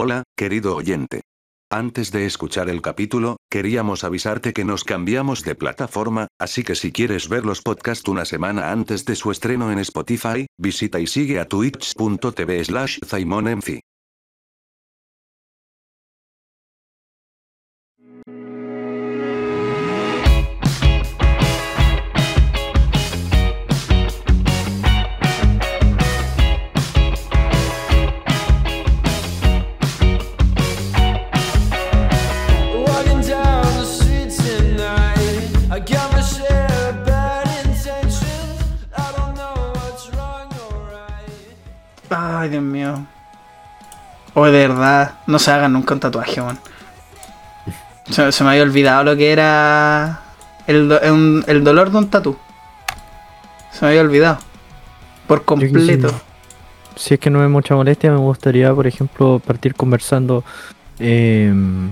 Hola, querido oyente. Antes de escuchar el capítulo, queríamos avisarte que nos cambiamos de plataforma, así que si quieres ver los podcasts una semana antes de su estreno en Spotify, visita y sigue a twitch.tv slash Ay, Dios mío. O de verdad, no se hagan nunca un tatuaje, man. Se, se me había olvidado lo que era el, do- el dolor de un tatu. Se me había olvidado. Por completo. Si es que no es mucha molestia, me gustaría, por ejemplo, partir conversando. em,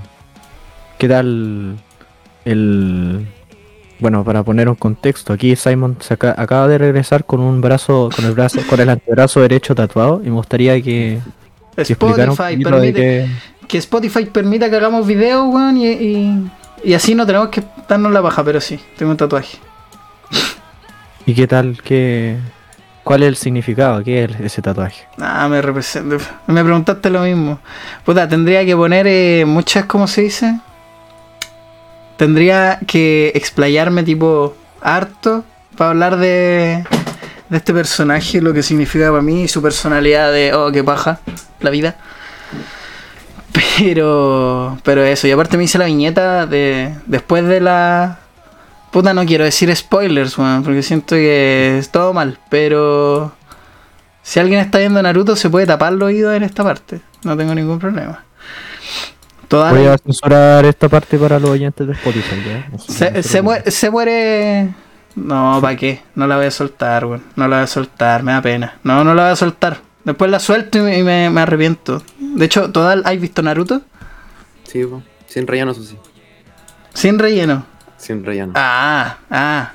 ¿Qué tal el. Bueno, para poner un contexto, aquí Simon se aca- acaba de regresar con un brazo, con el brazo, con el antebrazo derecho tatuado, y me gustaría que, Spotify permite, que Spotify permita que hagamos videos, weón, y, y, y así no tenemos que darnos la baja, pero sí, tengo un tatuaje. y qué tal, qué, cuál es el significado, qué es ese tatuaje. Ah, me representa. Me preguntaste lo mismo. Puta, tendría que poner eh, muchas, ¿cómo se dice? Tendría que explayarme tipo harto para hablar de, de este personaje, lo que significa para mí y su personalidad de, oh, qué paja, la vida. Pero, pero eso, y aparte me hice la viñeta de, después de la... Puta, no quiero decir spoilers, weón, porque siento que es todo mal, pero... Si alguien está viendo Naruto, se puede tapar los oídos en esta parte. No tengo ningún problema. Toda Voy la- a censurar esta parte para los oyentes de Spotify, ¿ya? No sé, se, no se muere, se muere. No, ¿para qué? No la voy a soltar, weón. No la voy a soltar, me da pena. No, no la voy a soltar. Después la suelto y me, me- me arrepiento. De hecho, ¿toda, ¿has visto Naruto? Sí, po. sin relleno, eso sí. Sin relleno. Sin relleno. Ah, ah.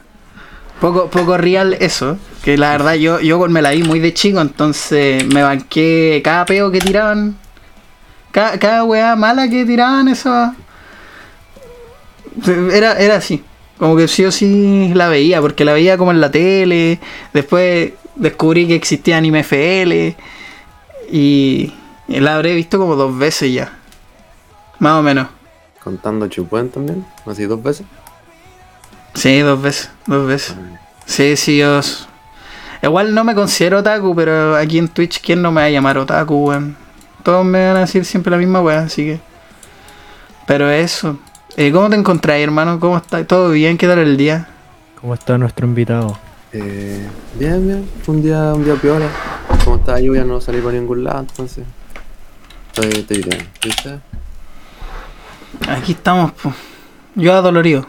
Poco, poco real eso. Que la verdad yo, yo me la vi muy de chico, entonces me banqué cada peo que tiraban. Cada, cada weá mala que tiraban, eso. Era, era así. Como que sí o sí la veía, porque la veía como en la tele. Después descubrí que existía Anime FL. Y, la habré visto como dos veces ya. Más o menos. Contando Chupuen también, así dos veces. Sí, dos veces, dos veces. Sí, sí, yo. Igual no me considero otaku, pero aquí en Twitch, ¿quién no me va a llamar otaku, weón? Todos me van a decir siempre la misma weá, así que. Pero eso. Eh, ¿Cómo te encontrás, hermano? ¿Cómo estás? ¿Todo bien? ¿Qué tal el día? ¿Cómo está nuestro invitado? Eh, bien, bien. Fue un día, un día piola. Como estaba lluvia no salí por ningún lado, entonces. Estoy, estoy bien. ¿Viste? Aquí estamos, pues. Yo adolorido.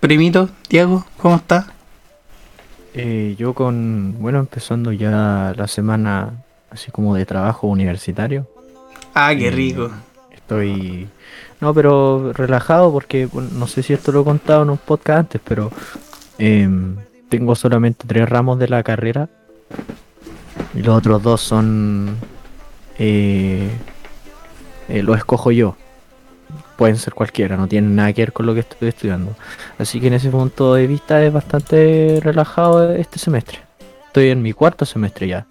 Primito, Diego, ¿cómo estás? Eh, yo con, bueno, empezando ya la semana así como de trabajo universitario. Ah, qué rico. Estoy, no, pero relajado porque no sé si esto lo he contado en un podcast antes, pero em, tengo solamente tres ramos de la carrera y los otros dos son, eh, eh, los escojo yo. Pueden ser cualquiera, no tienen nada que ver con lo que estoy estudiando. Así que en ese punto de vista es bastante relajado este semestre. Estoy en mi cuarto semestre ya.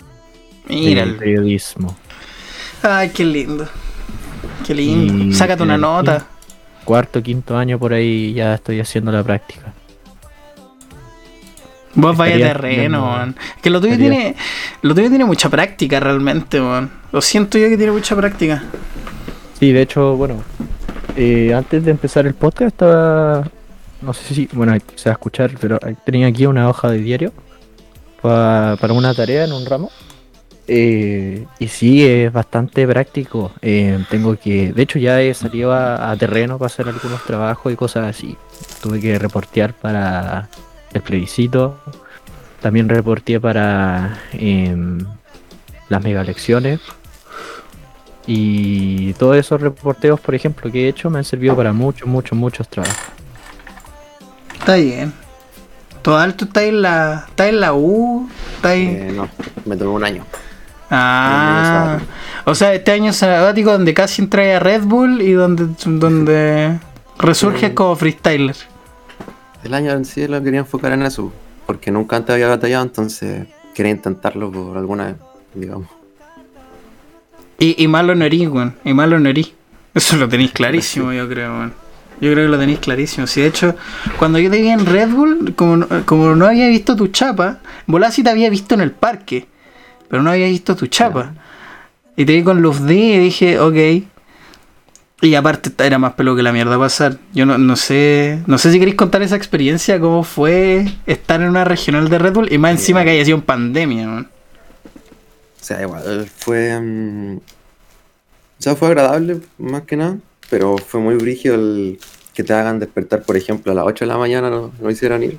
Mira. el periodismo. Ay, qué lindo. Qué lindo. Y Sácate una nota. Cuarto, quinto año por ahí ya estoy haciendo la práctica. Vos vaya terreno, man. Que lo tuyo estaría- tiene. Lo tuyo tiene mucha práctica realmente, man. Lo siento yo que tiene mucha práctica. Sí, de hecho, bueno, eh, antes de empezar el podcast estaba, no sé si, bueno, se va a escuchar, pero tenía aquí una hoja de diario pa- para una tarea en un ramo. Eh, y sí, es bastante práctico. Eh, tengo que, de hecho, ya he salido a, a terreno para hacer algunos trabajos y cosas así. Tuve que reportear para el plebiscito. También reporté para em, las mega elecciones. Y todos esos reporteos, por ejemplo, que he hecho me han servido para muchos, muchos, muchos trabajos. Está bien. Total, tú estás en la. estás en la U. Estás Eh, no, me tomé un año. Ah, o sea, este año sabático donde casi entré a Red Bull y donde, donde resurges Sí. como freestyler. El año en sí lo quería enfocar en eso, porque nunca antes había batallado, entonces quería intentarlo por alguna vez, digamos. Y, y malo no erí, weón. Y malo no erí. Eso lo tenéis clarísimo, yo creo, weón. Yo creo que lo tenéis clarísimo. Si de hecho, cuando yo te vi en Red Bull, como, no- como no había visto tu chapa, volá sí te había visto en el parque, pero no había visto tu chapa. Y te vi con Luz D y dije, ok. Y aparte era más pelo que la mierda pasar. Yo no, no sé. No sé si queréis contar esa experiencia, cómo fue estar en una regional de Red Bull y más encima que haya sido en pandemia, weón. O sea, igual fue. mm, o sea, fue agradable, más que nada, pero fue muy brígido el que te hagan despertar, por ejemplo, a las 8 de la mañana, no, no hicieran ir.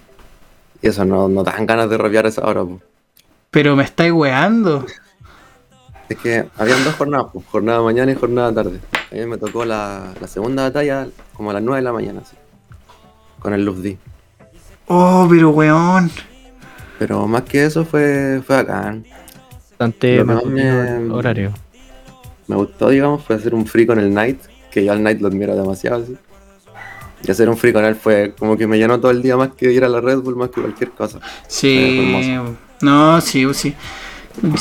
Y eso no, no dan ganas de rapear a esa hora, po. Pero me estáis weando. Es que habían dos jornadas, pues, jornada mañana y jornada tarde. A mí me tocó la, la segunda batalla como a las 9 de la mañana, así, con el Luz D. Oh, pero weón. Pero más que eso fue, fue bacán. Bastante me- horario. Me gustó, digamos, fue hacer un free con el Knight, que yo al Knight lo admiro demasiado, así. Y hacer un free con él fue como que me llenó todo el día más que ir a la Red Bull, más que cualquier cosa. Sí, no, sí, sí.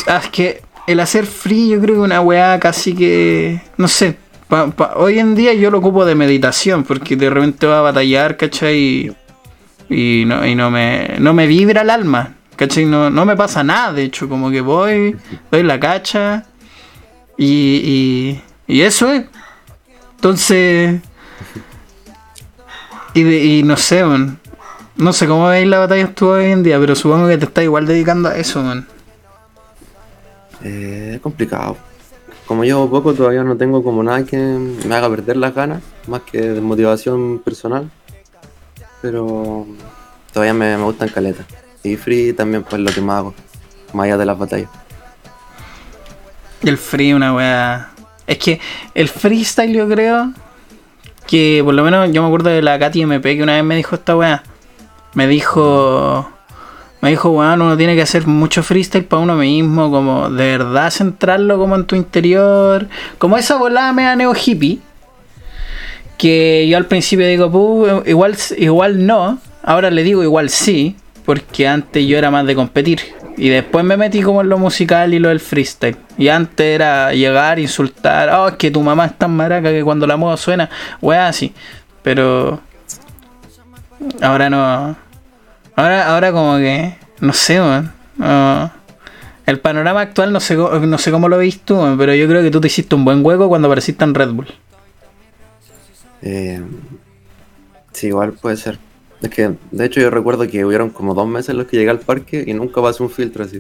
Ah, es que el hacer free yo creo que una weá casi que, no sé, pa- pa- hoy en día yo lo ocupo de meditación porque de repente va a batallar, ¿cachai? Y, y no, y no, me, no me vibra el alma, ¿cachai? No, no me pasa nada, de hecho, como que voy, doy la cacha y, y, y eso es. Entonces... Y, de- y no sé, man. No sé cómo veis la batalla tú hoy en día, pero supongo que te estás igual dedicando a eso, man. Eh, es complicado. Como llevo poco, todavía no tengo como nada que me haga perder las ganas, más que de motivación personal. Pero todavía me, me gustan caletas. Y free también pues lo que más hago, más allá de las batallas. El free, una weá. Es que el freestyle, yo creo que por lo menos yo me acuerdo de la Katy MP que una vez me dijo esta weá. Me dijo. Me dijo, weón, uno tiene que hacer mucho freestyle para uno mismo, como de verdad centrarlo como en tu interior. Como esa volada mea neo hippie. Que yo al principio digo, "Puh, igual, igual no. Ahora le digo igual sí. Porque antes yo era más de competir. Y después me metí como en lo musical y lo del freestyle. Y antes era llegar, insultar. Oh, es que tu mamá es tan maraca que cuando la moda suena. Weá, así. Pero. Ahora no. Ahora, ahora como que. No sé, weón. El panorama actual no sé, no sé cómo lo veis tú, pero yo creo que tú te hiciste un buen hueco cuando apareciste en Red Bull. Eh, sí, igual puede ser. Es que, de hecho, yo recuerdo que hubieron como dos meses en los que llegué al parque y nunca pasé un filtro así.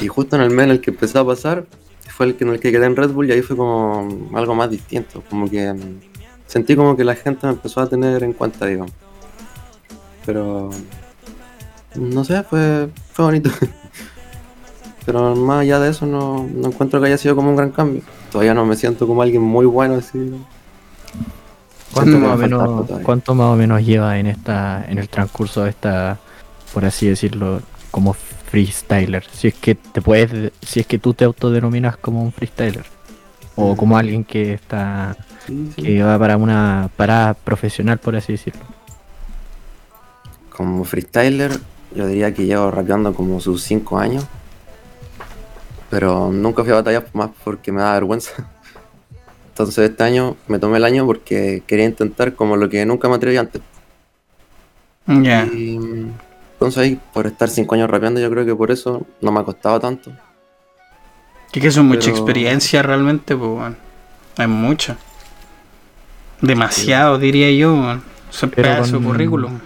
Y justo en el mes en el que empezó a pasar, fue el que en el que quedé en Red Bull y ahí fue como algo más distinto. Como que sentí como que la gente me empezó a tener en cuenta, digamos. Pero, no sé, fue, fue bonito. Pero más allá de eso, no, no encuentro que haya sido como un gran cambio. Todavía no me siento como alguien muy bueno así. ¿Cuánto, más o me menos, harto todavía. ¿Cuánto más o menos lleva en esta en el transcurso de esta, por así decirlo, como freestyler? Si es que te puedes, si es que tú te autodenominas como un freestyler o como alguien que está Sí, sí. que va para una parada profesional, por así decirlo. Como freestyler, yo diría que llevo rapeando como sus 5 años. Pero nunca fui a batallas más porque me da vergüenza. Entonces este año me tomé el año porque quería intentar como lo que nunca me atreví antes. Ya. Y entonces ahí, por estar 5 años rapeando, yo creo que por eso no me ha costado tanto. Que que eso es mucha Pero- experiencia realmente, pues, weón. Es mucho. Demasiado, diría yo, weón. Eso es pedazo de con- currículum.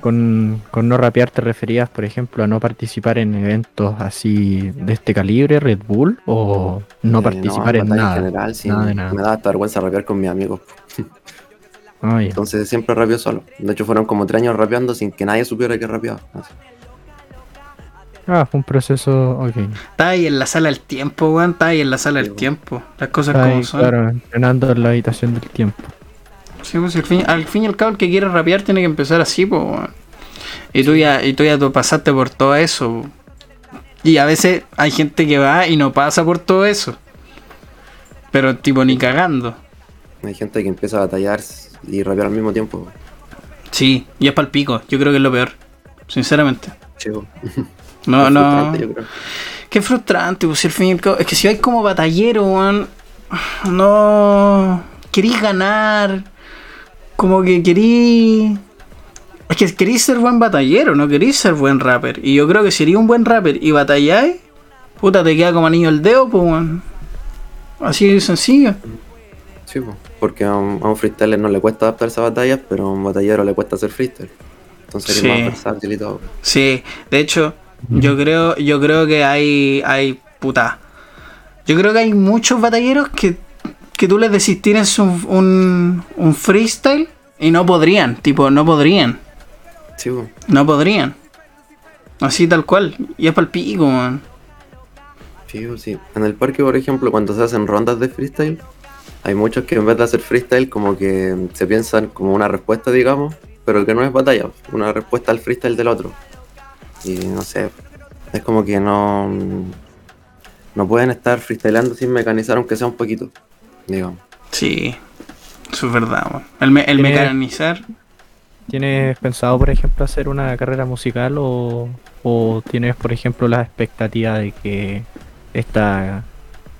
Con, con no rapear te referías, por ejemplo, a no participar en eventos así de este calibre, Red Bull, o no Eh, participar en batalla nada. general, sí, nada de me- nada. Me da hasta vergüenza rapear con mis amigos. Entonces siempre rapeo solo. De hecho fueron como 3 años rapeando sin que nadie supiera que rapeaba. Así. Ah, fue un proceso, ok. Está ahí en la sala del tiempo, weón. Está ahí en la sala del tiempo. Las cosas Ahí, como son. claro, entrenando en la habitación del tiempo. Sí, pues al fin, al fin y al cabo el que quiere rapear tiene que empezar así, pues. Y tú ya, y tú ya pasaste por todo eso. Y a veces hay gente que va y no pasa por todo eso. Pero tipo ni cagando. Hay gente que empieza a batallar y rapear al mismo tiempo. Sí, y es pal pico. Yo creo que es lo peor. Sinceramente. Chivo. No, no. frustrante, yo creo. Qué frustrante, pues al fin y al cabo- Es que si vais como batallero. No. Querís ganar. Como que querís. Es que querís ser buen batallero, no querís ser buen rapper. Y yo creo que si eres un buen rapper y batalláis, puta, te queda como anillo el dedo, pues. Así de sencillo. Sí, po. porque a un, a un freestyler no le cuesta adaptarse a batallas, pero a un batallero le cuesta hacer freestyle. Entonces Sí. es más versátil y todo. Sí, de hecho, yo creo, yo creo que hay, hay, puta. Yo creo que hay muchos batalleros que, que tú les decís tienes un, un, un freestyle y no podrían, tipo, no podrían, Sí, no podrían. Así tal cual, y es pal pico, man. Sí, sí. En el parque, por ejemplo, cuando se hacen rondas de freestyle, hay muchos que en vez de hacer freestyle, como que se piensan como una respuesta, digamos, pero que no es batalla, una respuesta al freestyle del otro. Y no sé, es como que no. No pueden estar freestyleando sin mecanizar, aunque sea un poquito, digamos. Sí, eso es verdad, man. El, me- el mecanizar, ¿Tienes pensado, por ejemplo, hacer una carrera musical o, o tienes, por ejemplo, la expectativa de que esta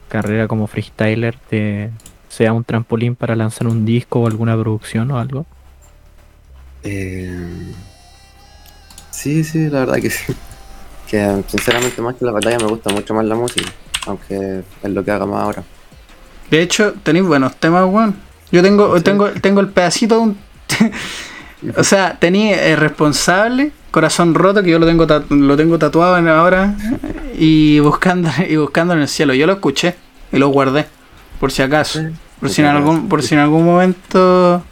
carrera como freestyler te sea un trampolín para lanzar un disco o alguna producción o algo? Eh, sí, sí, la verdad que sí. Que sinceramente más que la batalla me gusta mucho más la música, aunque es lo que haga más ahora. De hecho, tenéis buenos temas, weón. Yo tengo, tengo, tengo el pedacito de un. o sea, tenía el responsable, corazón roto, que yo lo tengo lo tengo tatuado en ahora. Y buscando, y buscando en el cielo. Yo lo escuché y lo guardé. Por si acaso. Por si en algún, por si en algún momento.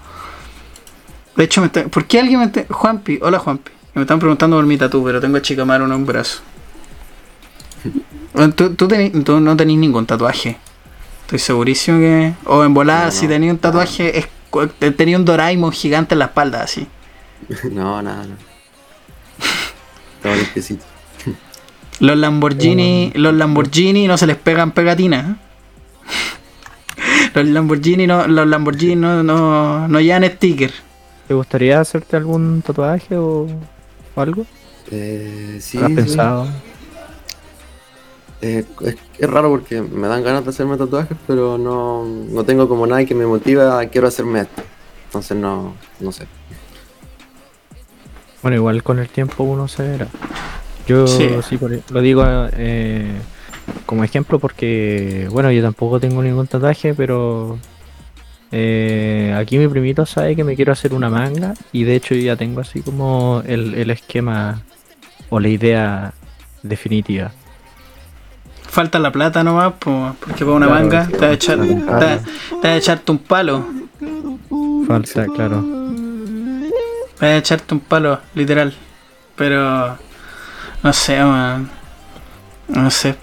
De hecho, me está- ¿por qué alguien me está- Juanpi, hola Juanpi. Me están preguntando por mi tatu, pero tengo a Chicamaro en un brazo. ¿Tú, tú no tenés ningún tatuaje. Estoy segurísimo que. O en volada, No, si no. tenía un tatuaje, es, cu- tenía un Doraemon gigante en la espalda, así. No, nada, no. Todo limpiecito. Los Lamborghini, los Lamborghini no se les pegan pegatinas. ¿eh? Los Lamborghini no, los Lamborghini no, no, no llevan sticker. ¿Te gustaría hacerte algún tatuaje o, o algo? Eh, sí, ¿Lo has sí. pensado? Eh, es, es raro porque me dan ganas de hacerme tatuajes, pero no, no tengo como nada que me motiva a quiero hacerme esto. Entonces no, no sé. Bueno, igual con el tiempo uno se verá. Yo Sí. sí, por- lo digo eh, como ejemplo porque, bueno, yo tampoco tengo ningún tatuaje, pero eh, aquí mi primito sabe que me quiero hacer una manga y de hecho yo ya tengo así como el, el esquema o la idea definitiva. Falta la plata nomás, po, porque para una Claro, manga te va a echar, te, te va a echarte un palo. Falta, claro. Te va a echarte un palo, literal. Pero no sé, man. No sé.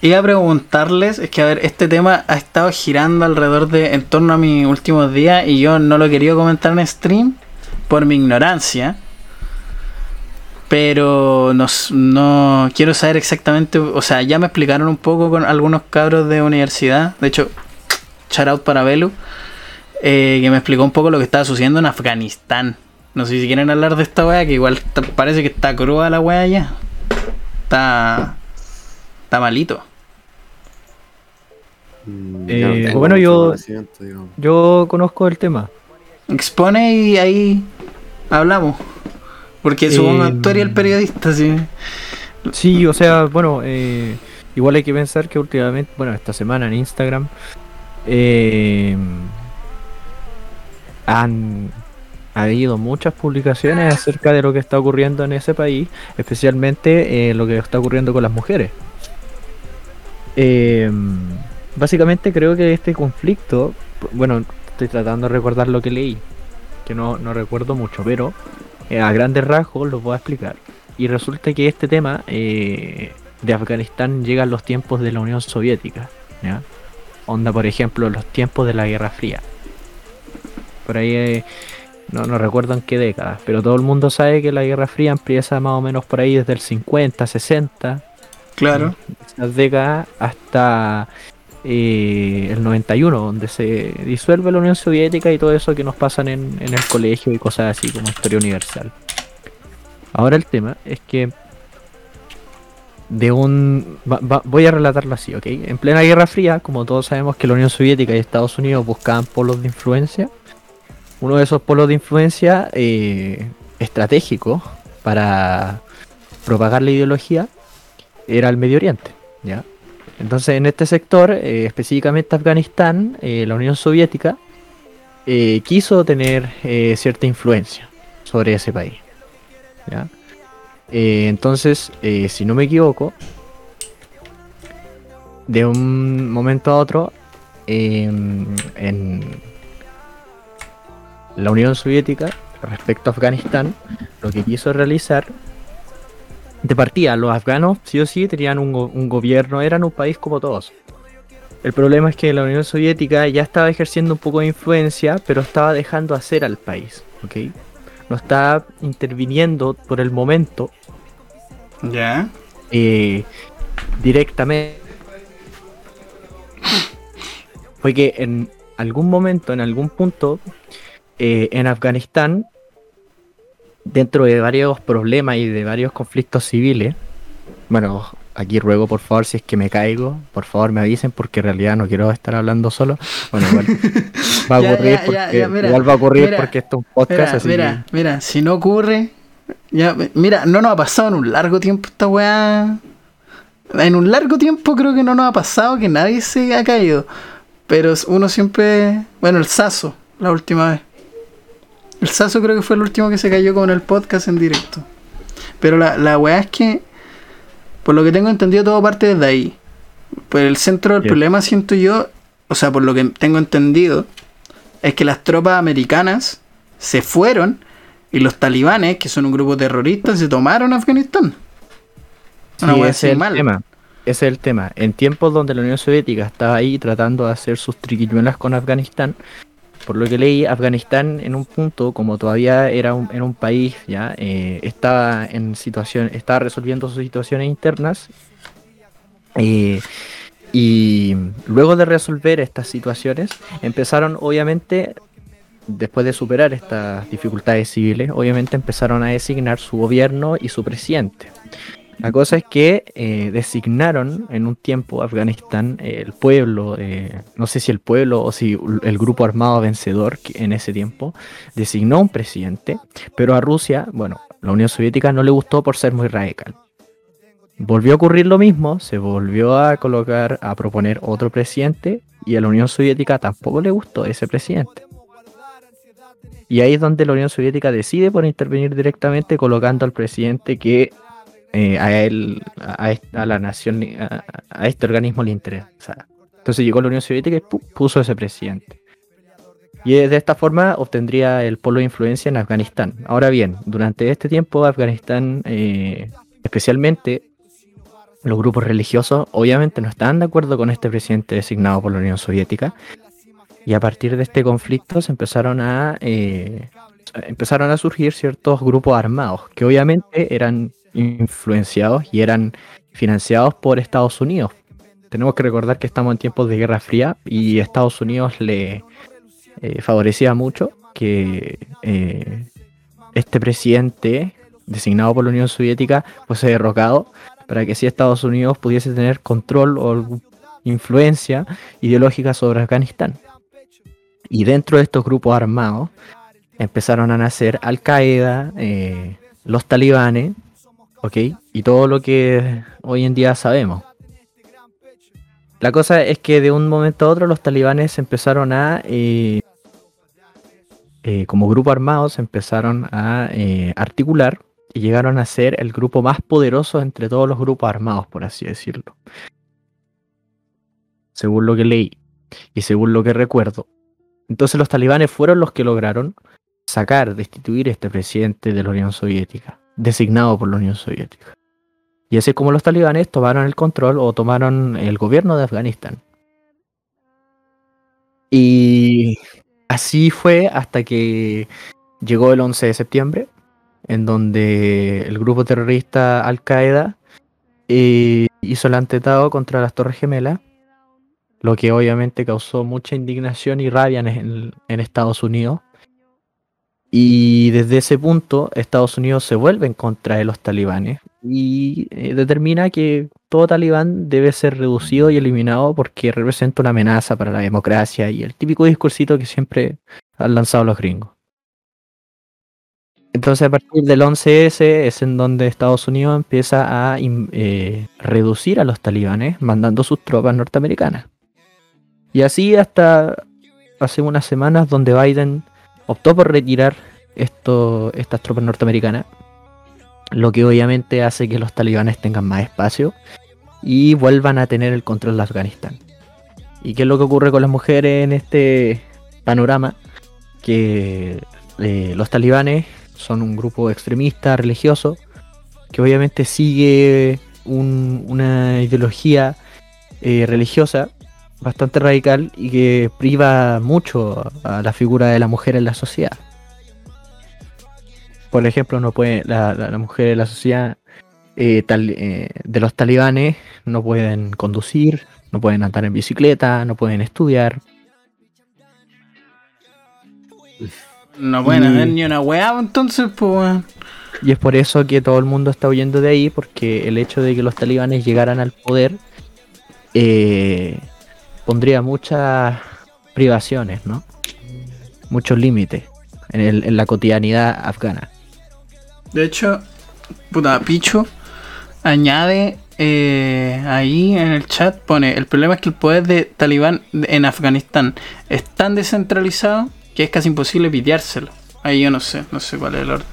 Iba a preguntarles, es que a ver, este tema ha estado girando alrededor de, en torno a mis últimos días y yo no lo he querido comentar en stream por mi ignorancia. Pero no, no quiero saber exactamente, o sea, ya me explicaron un poco con algunos cabros de universidad, de hecho, shout out para Belu, eh, que me explicó un poco lo que estaba sucediendo en Afganistán. No sé si quieren hablar de esta wea, que igual parece que está cruda la wea ya. Está. Está malito. Mm, Eh, no bueno, yo-. Yo conozco el tema. Expone y ahí hablamos. Porque supongo que tú eres el periodista, sí. Sí, o sea, bueno, eh, igual hay que pensar que últimamente, bueno, esta semana en Instagram eh, han habido muchas publicaciones acerca de lo que está ocurriendo en ese país, especialmente eh, lo que está ocurriendo con las mujeres. Eh, básicamente creo que este conflicto, bueno, estoy tratando de recordar lo que leí, que no, no recuerdo mucho, pero a grandes rasgos lo voy a explicar. Y resulta que este tema eh, de Afganistán llega en los tiempos de la Unión Soviética. ¿ya? Onda, por ejemplo, los tiempos de la Guerra Fría. Por ahí, eh, no, no recuerdo en qué décadas, pero todo el mundo sabe que la Guerra Fría empieza más o menos por ahí desde el 50, 60, Claro. esas décadas hasta el 91, donde se disuelve la Unión Soviética y todo eso que nos pasan en, el colegio y cosas así como historia universal. Ahora el tema es que de un... voy a relatarlo así, ¿ok? En plena Guerra Fría, como todos sabemos que la Unión Soviética y Estados Unidos buscaban polos de influencia, uno de esos polos de influencia eh, estratégicos para propagar la ideología era el Medio Oriente, ¿ya? Entonces en este sector, eh, específicamente Afganistán, eh, la Unión Soviética eh, quiso tener cierta influencia sobre ese país, entonces, si no me equivoco, de un momento a otro, en la Unión Soviética, respecto a Afganistán, lo que quiso realizar, de partida, los afganos sí o sí tenían un, go- un gobierno, eran un país como todos. El problema es que la Unión Soviética ya estaba ejerciendo un poco de influencia, pero estaba dejando hacer al país, ¿ok? No estaba interviniendo por el momento Ya. eh, directamente. Fue que en algún momento, en algún punto, eh, en Afganistán, dentro de varios problemas y de varios conflictos civiles, bueno, aquí ruego por favor, si es que me caigo, por favor me avisen porque en realidad no quiero estar hablando solo. Bueno, igual va a ocurrir ya, ya, porque, ya, mira, igual va a ocurrir mira, porque esto es un podcast, Mira, así mira, mira, si no ocurre. Ya, mira, no nos ha pasado en un largo tiempo esta weá. En un largo tiempo creo que no nos ha pasado que nadie se ha caído. Pero uno siempre. Bueno, el Saso, la última vez. El Saso creo que fue el último que se cayó con el podcast en directo. Pero la, la weá es que. Por lo que tengo entendido, todo parte desde ahí. Pues el centro del problema, siento yo. O sea, por lo que tengo entendido, es que las tropas americanas se fueron y los talibanes, que son un grupo terrorista, se tomaron Afganistán. Una Sí, wea ese es el mal. tema. Ese es el tema. En tiempos donde la Unión Soviética estaba ahí tratando de hacer sus triquiñuelas con Afganistán, por lo que leí, Afganistán en un punto, como todavía era un, era un país, ya eh, estaba en situación, estaba resolviendo sus situaciones internas. eh, y luego de resolver estas situaciones, empezaron obviamente, después de superar estas dificultades civiles, obviamente empezaron a designar su gobierno y su presidente. La cosa es que eh, designaron en un tiempo Afganistán eh, el pueblo, eh, no sé si el pueblo o si el grupo armado vencedor en ese tiempo designó un presidente, pero a Rusia, bueno, la Unión Soviética no le gustó por ser muy radical. Volvió a ocurrir lo mismo, se volvió a colocar, a proponer otro presidente y a la Unión Soviética tampoco le gustó ese presidente. Y ahí es donde la Unión Soviética decide por intervenir directamente colocando al presidente que eh, a él, a, a la nación, a, este organismo le interesa. Entonces llegó la Unión Soviética y pu- puso ese presidente. Y de esta forma obtendría el polo de influencia en Afganistán. Ahora bien, durante este tiempo Afganistán, eh, especialmente los grupos religiosos, obviamente no estaban de acuerdo con este presidente designado por la Unión Soviética. Y a partir de este conflicto se empezaron a eh, empezaron a surgir ciertos grupos armados que obviamente eran influenciados y eran financiados por Estados Unidos. Tenemos que recordar que estamos en tiempos de Guerra Fría y Estados Unidos le eh, favorecía mucho que eh, este presidente designado por la Unión Soviética fuese derrocado para que así Estados Unidos pudiese tener control o influencia ideológica sobre Afganistán. Y dentro de estos grupos armados empezaron a nacer Al Qaeda, eh, los talibanes, Y todo lo que hoy en día sabemos. La cosa es que de un momento a otro los talibanes empezaron a, eh, eh, como grupo armado, se empezaron a eh, articular y llegaron a ser el grupo más poderoso entre todos los grupos armados, por así decirlo. Según lo que leí y según lo que recuerdo. Entonces los talibanes fueron los que lograron sacar, destituir a este presidente de la Unión Soviética, designado por la Unión Soviética. Y así es como los talibanes tomaron el control o tomaron el gobierno de Afganistán. Y así fue hasta que llegó el 11 de septiembre, en donde el grupo terrorista Al Qaeda eh, hizo el atentado contra las Torres Gemelas, lo que obviamente causó mucha indignación y rabia en- en Estados Unidos. Y desde ese punto, Estados Unidos se vuelve en contra de los talibanes y eh, determina que todo talibán debe ser reducido y eliminado porque representa una amenaza para la democracia y el típico discursito que siempre han lanzado los gringos. Entonces a partir del 11S es en donde Estados Unidos empieza a eh, reducir a los talibanes mandando sus tropas norteamericanas. Y así hasta hace unas semanas donde Biden optó por retirar esto, estas tropas norteamericanas, lo que obviamente hace que los talibanes tengan más espacio y vuelvan a tener el control de Afganistán. ¿Y qué es lo que ocurre con las mujeres en este panorama? Que eh, los talibanes son un grupo extremista religioso que obviamente sigue un- una ideología eh, religiosa bastante radical y que priva mucho a la figura de la mujer en la sociedad. Por ejemplo, no puede la, la- la mujer en la sociedad eh, tal- eh, de los talibanes no pueden conducir, no pueden andar en bicicleta, no pueden estudiar. No pueden hacer ni una weá, entonces, pues. Y es por eso que todo el mundo está huyendo de ahí, porque el hecho de que los talibanes llegaran al poder eh, pondría muchas privaciones, ¿no? Muchos límites en, el- en la cotidianidad afgana. De hecho, puta, Pichu añade eh, ahí en el chat, pone, el problema es que el poder de Talibán en Afganistán es tan descentralizado que es casi imposible piteárselo. Ahí yo no sé, no sé cuál es el orden.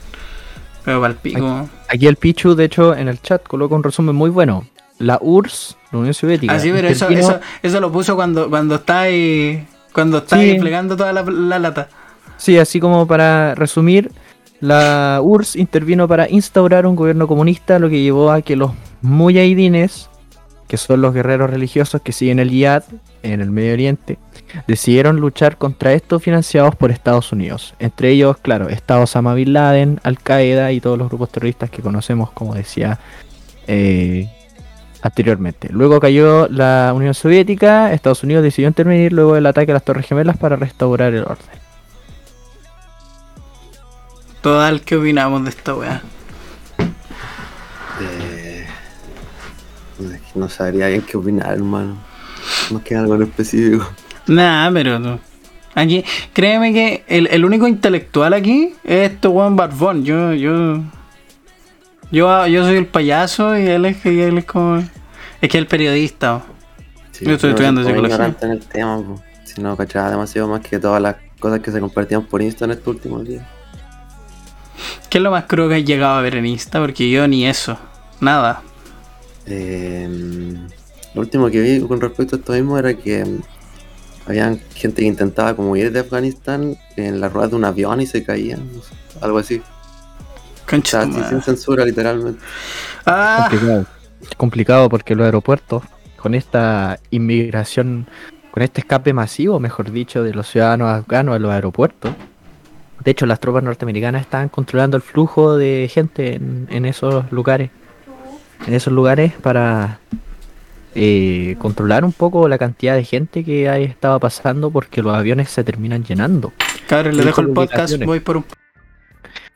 Pero para el pico... Aquí el Pichu, de hecho, en el chat coloca un resumen muy bueno. La URSS, la Unión Soviética. Así, Ah, pero eso, eso, eso lo puso cuando, cuando está ahí, cuando está ahí Sí. desplegando toda la, la lata. Sí, así como para resumir, la URSS intervino para instaurar un gobierno comunista, lo que llevó a que los muyahidines, que son los guerreros religiosos que siguen el jihad en el Medio Oriente, decidieron luchar contra estos financiados por Estados Unidos. Entre ellos, claro, está Osama Bin Laden, Al Qaeda y todos los grupos terroristas que conocemos, como decía eh, anteriormente. Luego cayó la Unión Soviética, Estados Unidos decidió intervenir luego del ataque a las Torres Gemelas para restaurar el orden. Total, ¿qué opinamos de esta weá? Eh, no sabría bien qué opinar, hermano. Más que algo en específico. Nah, pero no. Aquí, créeme que el, el único intelectual aquí es este weón Barbón. Yo, yo. Yo, yo soy el payaso y él es, y él es como. Es que el periodista. Sí, Yo estoy estudiando psicología. en el tema, po. Si no, cachaba demasiado más que todas las cosas que se compartían por Insta en estos últimos días. ¿Qué es lo más crudo que has llegado a ver en Insta? Porque yo ni eso. Nada. Eh, lo último que vi con respecto a esto mismo era que habían gente que intentaba como ir de Afganistán en la rueda de un avión y se caían, no sé, algo así. O Concha sea, tu así madre. sin censura, literalmente. Ah, complicado. Es complicado porque los aeropuertos, con esta inmigración, con este escape masivo, mejor dicho, de los ciudadanos afganos a los aeropuertos. De hecho, las tropas norteamericanas estaban controlando el flujo de gente en, en esos lugares. En esos lugares para eh, controlar un poco la cantidad de gente que ahí estaba pasando porque los aviones se terminan llenando. cabrón, le dejo el podcast. Voy por un.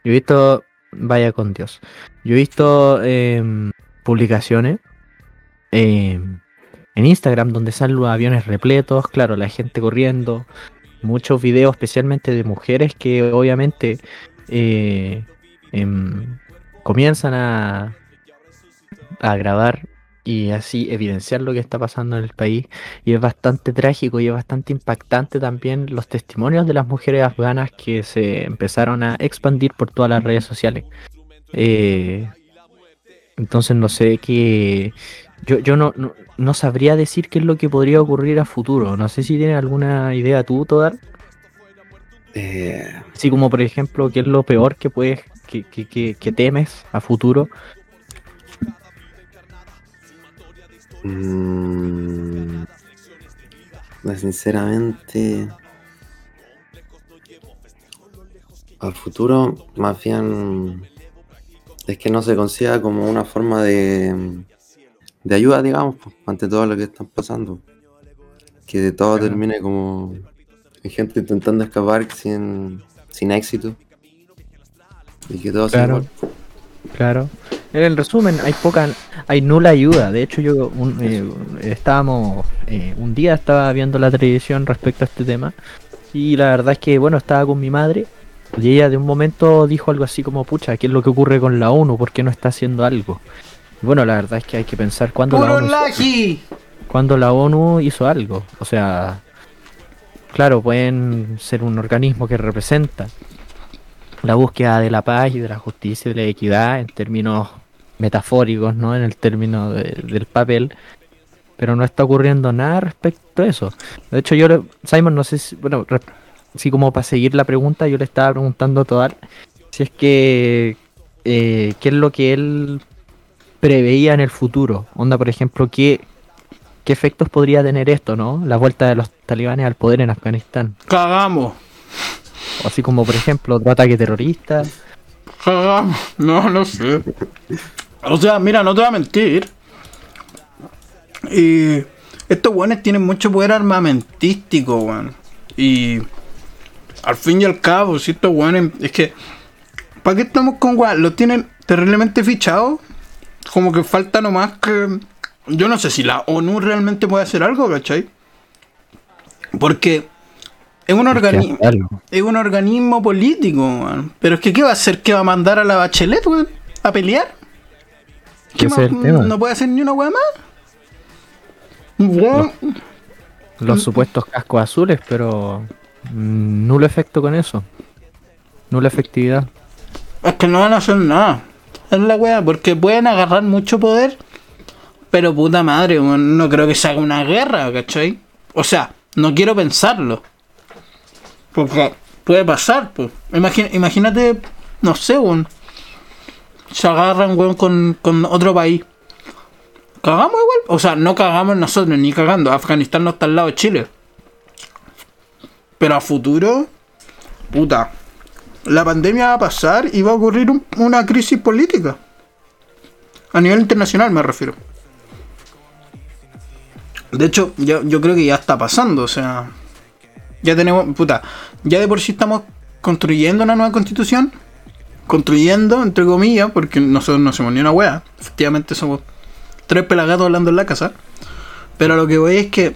Yo he visto, vaya con Dios, yo he visto em, publicaciones em, en Instagram donde salen los aviones repletos, claro, la gente corriendo, muchos videos especialmente de mujeres que obviamente eh, em, comienzan a, a grabar y así evidenciar lo que está pasando en el país y es bastante trágico y es bastante impactante también los testimonios de las mujeres afganas que se empezaron a expandir por todas las redes sociales. Eh, entonces no sé qué... Yo, yo no, no, no sabría decir qué es lo que podría ocurrir a futuro. No sé si tienes alguna idea tú, Todar. Eh, Así como por ejemplo, qué es lo peor que puedes, que, que, que, que temes a futuro. Mm, sinceramente, al futuro, más bien, es que no se considera como una forma de, de ayuda, digamos, pues, ante todo lo que están pasando. Que todo Claro. termine como hay gente intentando escapar sin, sin éxito. Y que todo sea Claro. igual. Claro. En resumen, hay poca, hay nula ayuda. De hecho, yo un- eh, estábamos, eh, un día estaba viendo la televisión respecto a este tema y la verdad es que, bueno, estaba con mi madre y ella de un momento dijo algo así como, pucha, ¿qué es lo que ocurre con la ONU? ¿Por qué no está haciendo algo? Y bueno, la verdad es que hay que pensar cuándo la ¡Puro ONU laji! cuando la ONU hizo algo. O sea, claro, pueden ser un organismo que representa la búsqueda de la paz y de la justicia y de la equidad en términos metafóricos, ¿no? En el término de- del papel. Pero no está ocurriendo nada respecto a eso. De hecho, yo, le- Simon, no sé si, bueno, sí como para seguir la pregunta, yo le estaba preguntando a Total si es que, eh, qué es lo que él preveía en el futuro. Onda, por ejemplo, qué, qué efectos podría tener esto, ¿no? La vuelta de los talibanes al poder en Afganistán. Cagamos. O así como, por ejemplo, otro ataque terrorista. Cagamos. No, no sé. O sea, mira, no te voy a mentir. Y estos weones tienen mucho poder armamentístico, weón. Y al fin y al cabo, si estos weones. Es que. ¿Para qué estamos con weón? Los tienen terriblemente fichados. Como que falta nomás que. Yo no sé si la ONU realmente puede hacer algo, ¿cachai? Porque es un que organismo. Es un organismo político, weón. Pero es que, ¿qué va a hacer? ¿Qué va a mandar a la bachelet, weón? ¿A pelear? ¿Qué más? el tema. ¿No puede hacer ni una weá más? Los supuestos cascos azules, pero nulo efecto con eso. Nula efectividad. Es que no van a hacer nada. Es la weá, porque pueden agarrar mucho poder. Pero puta madre, no creo que se haga una guerra, ¿cachai? O sea, no quiero pensarlo. Porque puede pasar, pues. Imagina- imagínate, no sé, weón. Se agarran, weón, con, con otro país. ¿Cagamos igual? O sea, no cagamos nosotros, ni cagando. Afganistán no está al lado de Chile. Pero a futuro, puta, la pandemia va a pasar y va a ocurrir un- una crisis política. A nivel internacional me refiero. De hecho, yo, yo creo que ya está pasando, o sea... Ya tenemos, puta, ya de por sí estamos construyendo una nueva constitución. Construyendo, entre comillas, porque nosotros no somos ni una wea. Efectivamente somos tres pelagatos hablando en la casa. Pero lo que voy es que...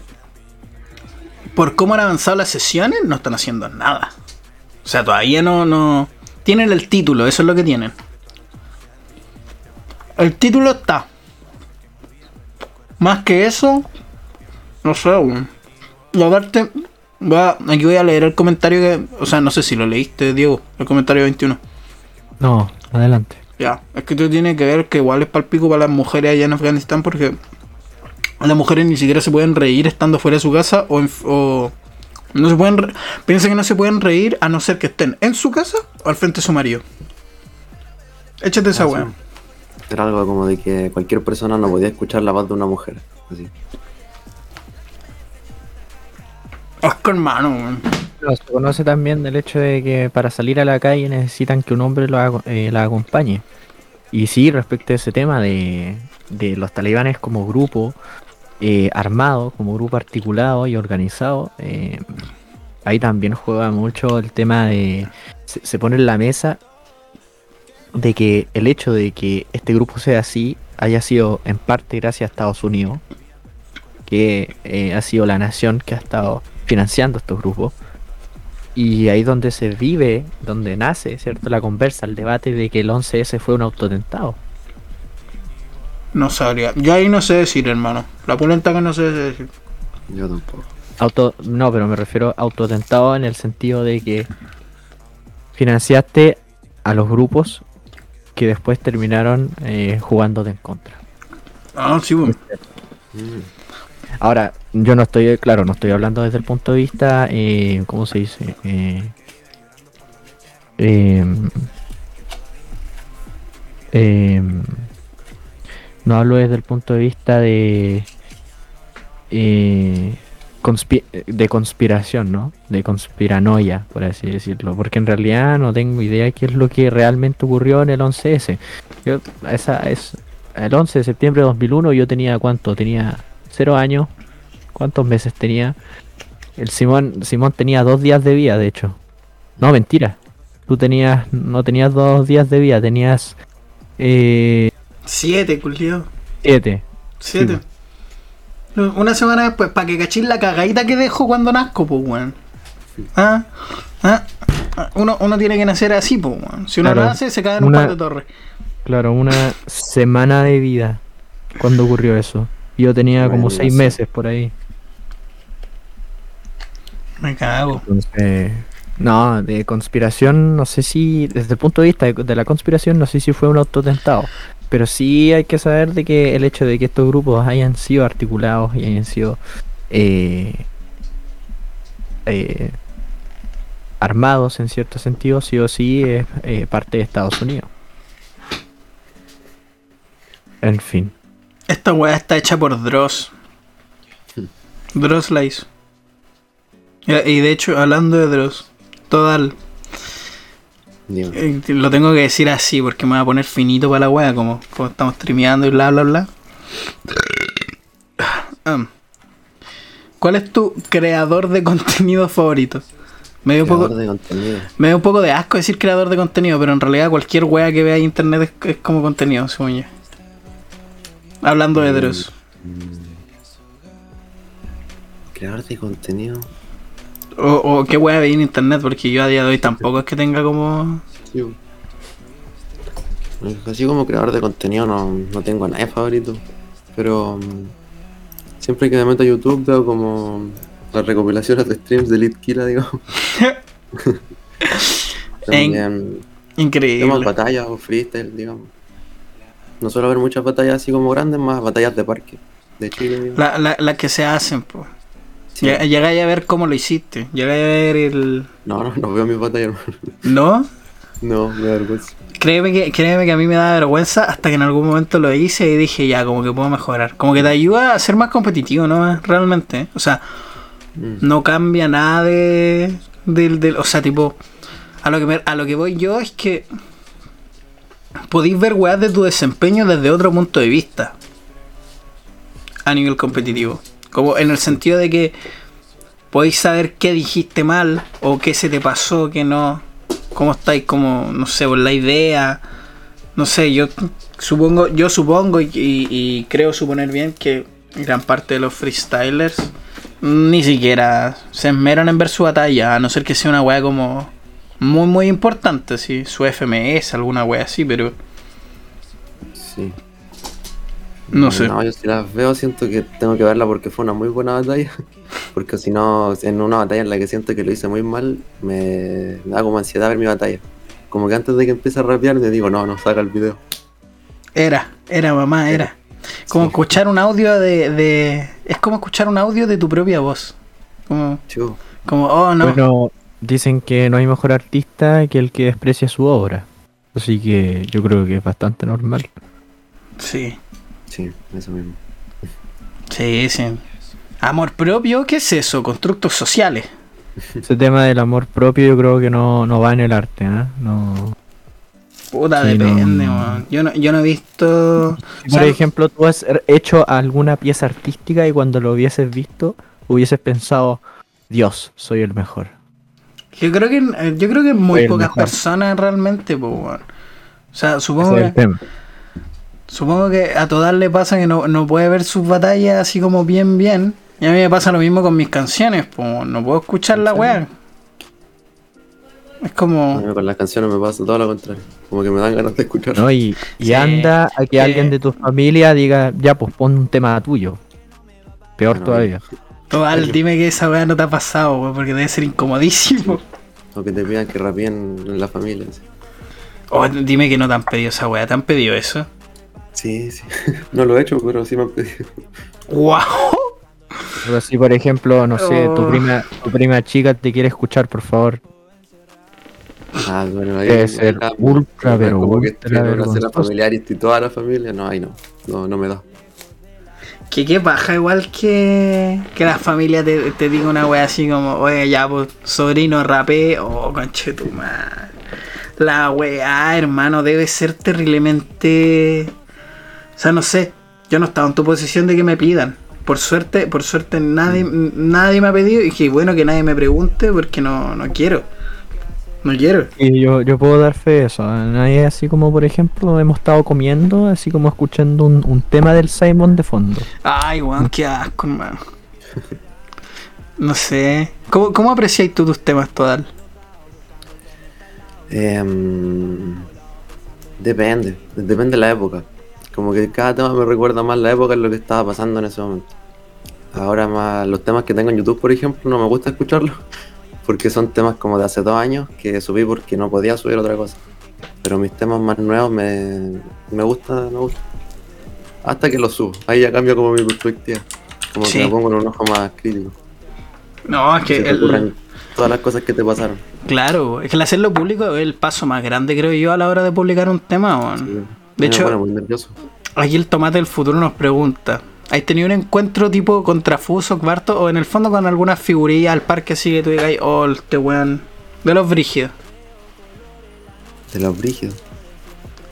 Por cómo han avanzado las sesiones, no están haciendo nada. O sea, todavía no, no. Tienen el título, eso es lo que tienen. El título está. Más que eso, no sé, weón. Y aparte, va, aquí voy a leer el comentario que. O sea, no sé si lo leíste, Diego, el comentario 21. No, adelante. Ya, es que esto tiene que ver que igual es palpico para las mujeres allá en Afganistán porque las mujeres ni siquiera se pueden reír estando fuera de su casa o, en- o no se pueden re- piensa que no se pueden reír a no ser que estén en su casa o al frente de su marido. Échate esa Ah, weá. Era algo como de que cualquier persona no podía escuchar la voz de una mujer. Así. Que hermano, weón. Pero se conoce también del hecho de que para salir a la calle necesitan que un hombre lo eh, la acompañe. Y sí, respecto a ese tema de, de los talibanes como grupo eh, armado, como grupo articulado y organizado, eh, ahí también juega mucho el tema de... Se, se pone en la mesa de que el hecho de que este grupo sea así haya sido en parte gracias a Estados Unidos, que eh, ha sido la nación que ha estado financiando estos grupos. Y ahí donde se vive, donde nace, ¿cierto? La conversa, el debate de que el 11S fue un autotentado. No sabría. Yo ahí no sé decir, hermano. La pulenta que no sé decir. Yo tampoco. Auto, no, pero me refiero a autotentado en el sentido de que financiaste a los grupos que después terminaron eh, jugándote en contra. Ah, sí, weón. Ahora, yo no estoy, claro, no estoy hablando desde el punto de vista, eh, ¿cómo se dice? Eh, em, em, no hablo desde el punto de vista de eh, de conspiración, ¿no? De conspiranoia, por así decirlo, porque en realidad no tengo idea qué es lo que realmente ocurrió en el 11S. Yo, esa es el 11 de septiembre de 2001 yo tenía cuánto, tenía 0 años, ¿cuántos meses tenía? El Simón, Simón tenía dos días de vida, de hecho. No, mentira. Tú tenías, no tenías dos días de vida, tenías eh, Siete, culiao. siete. Siete. Una semana después, para que cachis la cagadita que dejo cuando nazco, pues, weón. ¿Ah? ¿Ah? Ah, Uno, uno tiene que nacer así, pues, weón. Si uno Claro. nace, se cae en un Una- par de torres. Claro, una semana de vida cuando ocurrió eso. Yo tenía como seis meses por ahí. Me cago. Entonces, no, de conspiración, no sé si, desde el punto de vista de, de la conspiración, no sé si fue un autotentado. Pero sí hay que saber de que el hecho de que estos grupos hayan sido articulados y hayan sido eh, eh, armados en cierto sentido, sí o sí es eh, parte de Estados Unidos. En fin. Esta weá está hecha por Dross. Dross la hizo. Y de hecho, hablando de Dross, Total, eh, lo tengo que decir así porque me va a poner finito para la weá, como, como estamos streameando y bla bla bla. Ah. ¿Cuál es tu creador de contenido favorito? Me dio, un creador poco, de contenido. me dio un poco de asco decir creador de contenido, pero en realidad cualquier wea que vea en internet es, es como contenido, según yo. Hablando de Dross. Creador de contenido. O, o qué wea veis en internet, porque yo a día de hoy tampoco es que tenga como. Sí. Así como creador de contenido no, no tengo a nadie favorito. Pero mm, siempre que me meto a YouTube veo como las recopilaciones de streams de Elite Killa, digamos. También Increíble. batallas o freestyle, digamos. No suelo ver muchas batallas así como grandes, más batallas de parque. De Chile. Las la, la que se hacen, pues. Sí. Llegáis a ver cómo lo hiciste. Llegáis a ver el. No, no, no veo mis batallas, hermano. ¿No? No, me da vergüenza. Créeme que, créeme que a mí me da vergüenza hasta que en algún momento lo hice y dije, ya, como que puedo mejorar. Como que te ayuda a ser más competitivo, ¿no? Realmente. ¿eh? O sea, Mm. no cambia nada de, del, del- O sea, tipo. A lo, que me- a lo que voy yo es que. Podéis ver weas de tu desempeño desde otro punto de vista. A nivel competitivo. Como en el sentido de que. Podéis saber qué dijiste mal. O qué se te pasó, qué no. Cómo estáis, como. No sé, la idea. No sé, yo supongo. Yo supongo y creo suponer bien que gran parte de los freestylers ni siquiera se esmeran en ver su batalla, a no ser que sea una wea como muy muy importante, sí, su FMS, alguna wea así, pero Sí. no sé. No, yo si las veo siento que tengo que verla porque fue una muy buena batalla. Porque si no, en una batalla en la que siento que lo hice muy mal, me, me da como ansiedad ver mi batalla. Como que antes de que empiece a rapear me digo, no, no, saca el video. Era, era mamá, era. Como Sí. escuchar un audio de, de... Es como escuchar un audio de tu propia voz. Como, Chu. como oh no. Bueno, dicen que no hay mejor artista que el que desprecia su obra. Así que yo creo que es bastante normal. Sí, Sí, eso mismo. sí, sí. Amor propio, ¿qué es eso? Constructos sociales. Ese tema del amor propio yo creo que no, no va en el arte, ¿eh? No. Puta, Sí, no. depende, weón. Yo no, yo no he visto... Por o sea, ejemplo, tú has hecho alguna pieza artística y cuando lo hubieses visto, hubieses pensado, Dios, soy el mejor. Yo creo que eh, yo creo que muy pocas mejor. personas realmente, pues, weón. O sea, supongo es que, tema. supongo que a todas le pasa que no, no puede ver sus batallas así como bien, bien. Y a mí me pasa lo mismo con mis canciones, pues, no puedo escuchar la weá. Es A como... mí con las canciones me pasa todo lo contrario. Como que me dan ganas de escuchar. ¿no? Y, y Sí. anda a que Eh. alguien de tu familia diga, ya, pues pon un tema tuyo. Peor Bueno, todavía. Total, dime que esa weá no te ha pasado, weón, porque debe ser incomodísimo. O que te pidan que rapeen en la familia. así. O dime que no te han pedido esa weá, ¿te han pedido eso? Sí, sí. No lo he hecho, pero sí me han pedido. ¡Wow! Pero si, por ejemplo, no sé, tu Oh. prima, tu prima chica te quiere escuchar, por favor. Ah, bueno, ahí Debe ser acá, ultra, pero como que ultra cena vergonzoso. familiar y toda la familia. No, ahí no. No, no me da. Que qué paja, igual que, que la familia te, te diga una wea así como, oye, ya, pues, sobrino, rapé, oh, conche tu madre. La wea, hermano, debe ser terriblemente O sea, no sé. Yo no estaba en tu posición de que me pidan. Por suerte, por suerte nadie, nadie me ha pedido y que bueno que nadie me pregunte porque no, no quiero. No quiero. Y yo, yo puedo dar fe de eso. Nadie así como, por ejemplo, hemos estado comiendo, así como escuchando un, un tema del Simon de fondo. Ay, weón, qué asco, hermano. No sé. ¿Cómo, cómo apreciáis tú tus temas, Total? Em, depende, depende de la época. Como que cada tema me recuerda más la época en lo que estaba pasando en ese momento. Ahora más los temas que tengo en YouTube, por ejemplo, no me gusta escucharlos. Porque son temas como de hace dos años que subí porque no podía subir otra cosa. Pero mis temas más nuevos me, me gusta, me gusta. Hasta que los subo. Ahí ya cambio como mi perspectiva. Como Sí. que me pongo en un ojo más crítico. No, es que el- todas las cosas que te pasaron. claro, es que el hacerlo público es el paso más grande, creo yo, a la hora de publicar un tema. Sí. De hecho- muy nervioso. Aquí el tomate del futuro nos pregunta: ¿Has tenido un encuentro tipo contrafuso, cuarto, o en el fondo con algunas figurillas al parque así que tú digas, oh, este weón, de los brígidos? De los brígidos.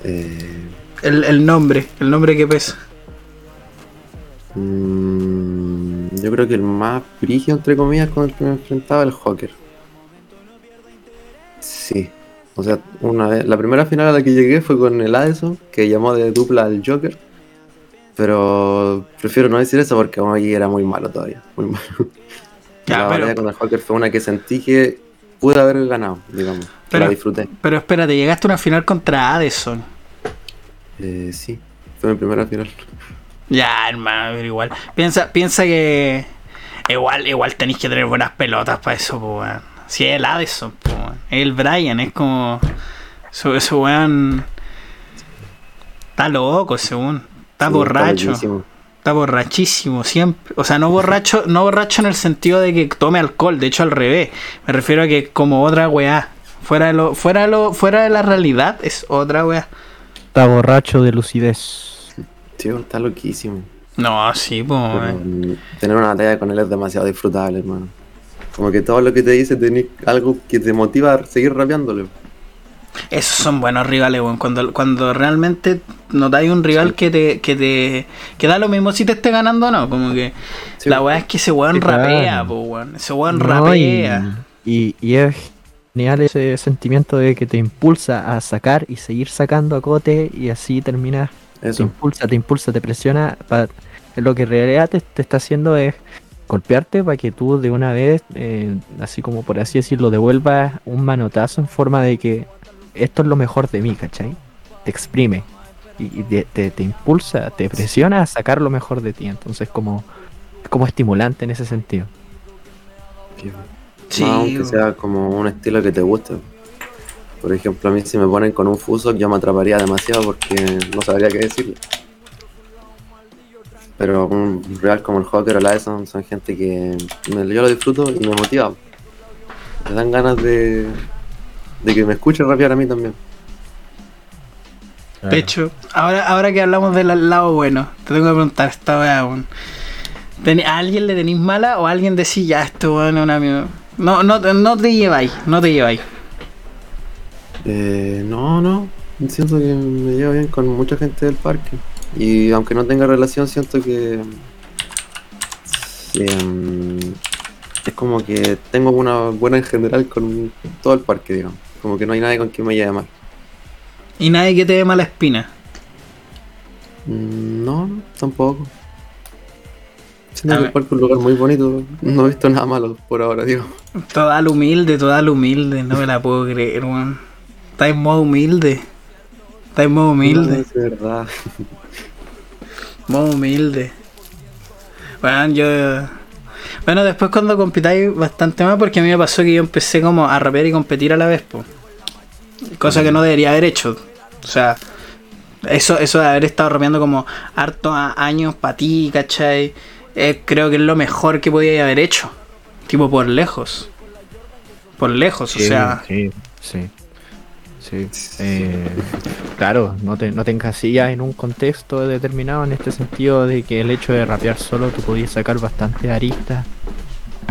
Eh, El, el nombre, el nombre que pesa. mm, yo creo que el más brígido, entre comillas, con el que me enfrentaba el Joker. Sí. O sea, una vez, la primera final a la que llegué fue con el Addison, que llamó de dupla al Joker. Pero prefiero no decir eso porque allí era muy malo todavía. Muy malo. Ya, la pero- batalla con el Joker fue una que sentí que pude haber ganado, digamos. Pero- la disfruté. Pero espérate, llegaste a una final contra Addison. Eh, sí, fue mi primera final. Ya, hermano, pero igual. Piensa, piensa que. Igual, igual tenéis que tener buenas pelotas para eso, pues, weón. Si es el Addison, pues, weón. Es el Brian, es como. Eso, ese weón. Está loco, según. Está Sí, borracho. Está borrachísimo, siempre. O sea, no borracho, no borracho en el sentido de que tome alcohol, de hecho al revés. Me refiero a que como otra weá. Fuera de lo, fuera de lo, fuera de la realidad es otra weá. Está borracho de lucidez. Tío, está loquísimo. No, sí, pues. Tener una batalla con él es demasiado disfrutable, hermano. Como que todo lo que te dice tenés algo que te motiva a seguir rapeándole. Esos son buenos rivales, weón. Cuando, cuando realmente notáis un rival que te, que te. que da lo mismo si te esté ganando o no. Como que. Sí. la weá es que ese weón rapea, po, weón. Ese weón No, rapea. y, y, y es genial ese sentimiento de que te impulsa a sacar y seguir sacando a cote y así terminas. Te impulsa, te impulsa, te presiona. pa- lo que en realidad te, te está haciendo es golpearte para que tú de una vez, eh, así como por así decirlo, devuelvas un manotazo en forma de que esto es lo mejor de mí, ¿cachai? Te exprime y, y te, te- te impulsa, te presiona a sacar lo mejor de ti. Entonces como, como estimulante en ese sentido. Sí, No, aunque sea como un estilo que te guste. Por ejemplo, a mí si me ponen con un fuso, yo me atraparía demasiado porque no sabría qué decirle. Pero un real como el Joker o la Edison son gente que me- yo lo disfruto y me motiva. Me dan ganas de, de que me escuche rapear a mí también. De hecho, ahora, ahora que hablamos del lado bueno, te tengo que preguntar esta weá, weón. ¿Teni- ¿A alguien le tenéis mala o a alguien decís ya esto weón es un amigo? No, no, no te lleváis, no te lleváis. Eh, no, no. Siento que me llevo bien con mucha gente del parque. Y aunque no tenga relación, siento que. em, es como que tengo una buena en general con todo el parque, digamos. Como que no hay nadie con quien me lleve mal. Y nadie que te dé mala espina. Mm, No, no, tampoco. Siento que el parque es un lugar muy bonito. No he visto nada malo por ahora, digo. Toda la humilde, toda la humilde, no me la puedo creer, weón. Está en modo humilde. Está en modo No, humilde. es verdad. Modo humilde. Bueno, yo. Bueno, después cuando compitáis bastante más, porque a mí me pasó que yo empecé como a rapear y competir a la vez, po. Cosa que no debería haber hecho. O sea, eso, eso de haber estado rapeando como harto a- años para ti, ¿cachai? Eh, creo que es lo mejor que podía haber hecho. Tipo, por lejos. Por lejos, o sea. sí, sí. Sí. Eh, claro, no te, no te encasillas en un contexto determinado en este sentido de que el hecho de rapear solo tú podías sacar bastante aristas.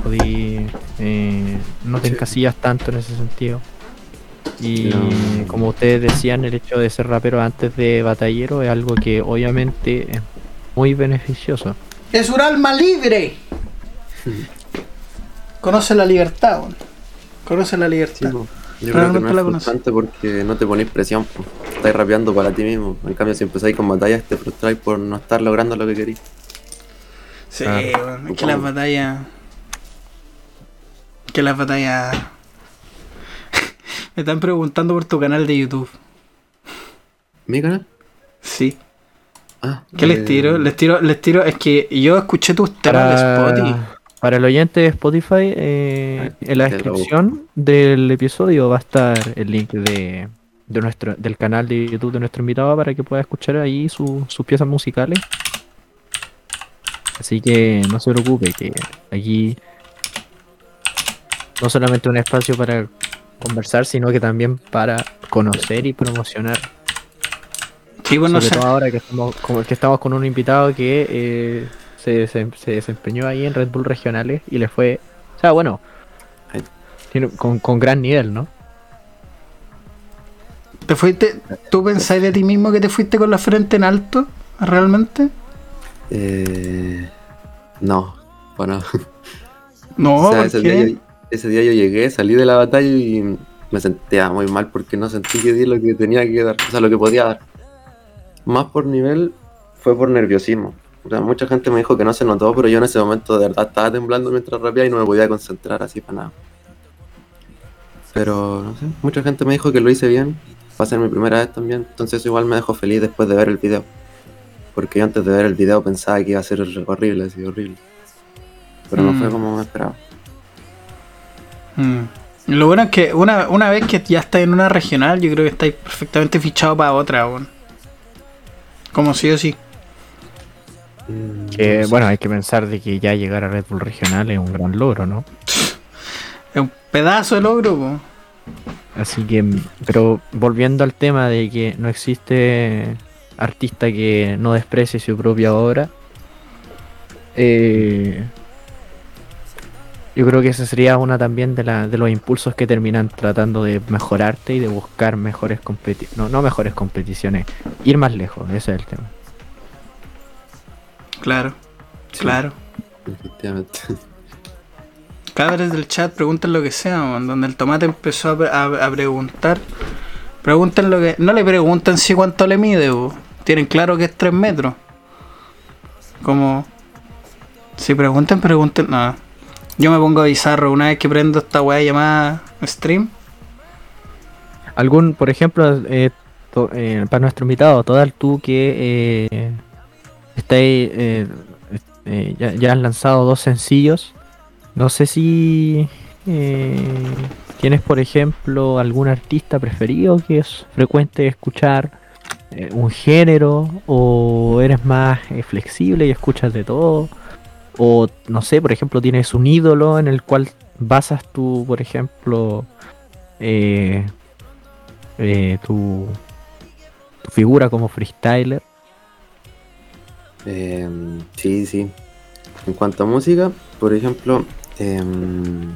Podías, eh, no te encasillas tanto en ese sentido. Y No. como ustedes decían, el hecho de ser rapero antes de batallero es algo que obviamente es muy beneficioso. Es un alma libre. Conoce la libertad. Conoce la libertad. Yo creo que no la es frustrante porque no te ponéis presión. po. Estáis rapeando para ti mismo. En cambio, si empezáis con batallas, te frustráis por no estar logrando lo que queréis. Sí, Ah. Es que las batallas. Que las batallas. Me están preguntando por tu canal de YouTube. ¿Mi canal? Sí. Ah, ¿Qué eh, les tiro? Les tiro, les tiro. Es que yo escuché tus temas de Spotify. para el oyente de Spotify, eh, en la descripción del episodio va a estar el link de, de nuestro, del canal de YouTube de nuestro invitado para que pueda escuchar ahí su- sus piezas musicales. Así que no se preocupe, que aquí no solamente un espacio para conversar, sino que también para conocer y promocionar Sí, bueno, sobre o sea, todo ahora que estamos, como que estamos con un invitado que eh, se, se- se desempeñó ahí en Red Bull regionales y le fue, o sea, bueno, con, con gran nivel, ¿no? ¿te fuiste? ¿Tú pensáis de ti mismo que te fuiste con la frente en alto? ¿Realmente? Eh, no, bueno. No, o sea, ¿por ese qué? Ese día yo llegué, salí de la batalla y me sentía muy mal porque no sentí que di lo que tenía que dar, o sea, lo que podía dar. Más por nivel fue por nerviosismo. O sea, mucha gente me dijo que no se notó, pero yo en ese momento de verdad estaba temblando mientras rapeaba y no me podía concentrar así para nada. Pero, no sé, mucha gente me dijo que lo hice bien, va a ser mi primera vez también, entonces eso igual me dejó feliz después de ver el video. Porque yo antes de ver el video pensaba que iba a ser horrible, así horrible. Pero no Mm. fue como me esperaba. Mm. Lo bueno es que una, una vez que ya estáis en una regional, yo creo que estáis perfectamente fichados para otra, weón. Como sí o sí. Mm, sé. bueno, hay que pensar de que ya llegar a Red Bull regional es un gran logro, ¿no? Es un pedazo de logro, po. Así que, pero volviendo al tema de que no existe artista que no desprecie su propia obra, eh, yo creo que esa sería una también de, la, de los impulsos que terminan tratando de mejorarte y de buscar mejores competiciones, no, no mejores competiciones, ir más lejos, ese es el tema. Claro, Sí. claro. Efectivamente. Cabres del chat, pregunten lo que sea. Donde el tomate empezó a, pre- a- a preguntar. Pregunten lo que. No le pregunten si cuánto le mide, po. Tienen claro que es 3 metros. Como. Si pregunten, pregunten. No. Yo me pongo bizarro una vez que prendo esta weá llamada stream. Algún, por ejemplo, eh, eh, para nuestro invitado, Todal, tú que eh, eh, eh, ya, ya has lanzado dos sencillos, no sé si tienes, por ejemplo, algún artista preferido que es frecuente escuchar, un género, o eres más flexible y escuchas de todo, o no sé, por ejemplo, tienes un ídolo en el cual basas tu, por ejemplo, eh, eh, tu, tu figura como freestyler. Em, sí, sí. En cuanto a música, por ejemplo, em,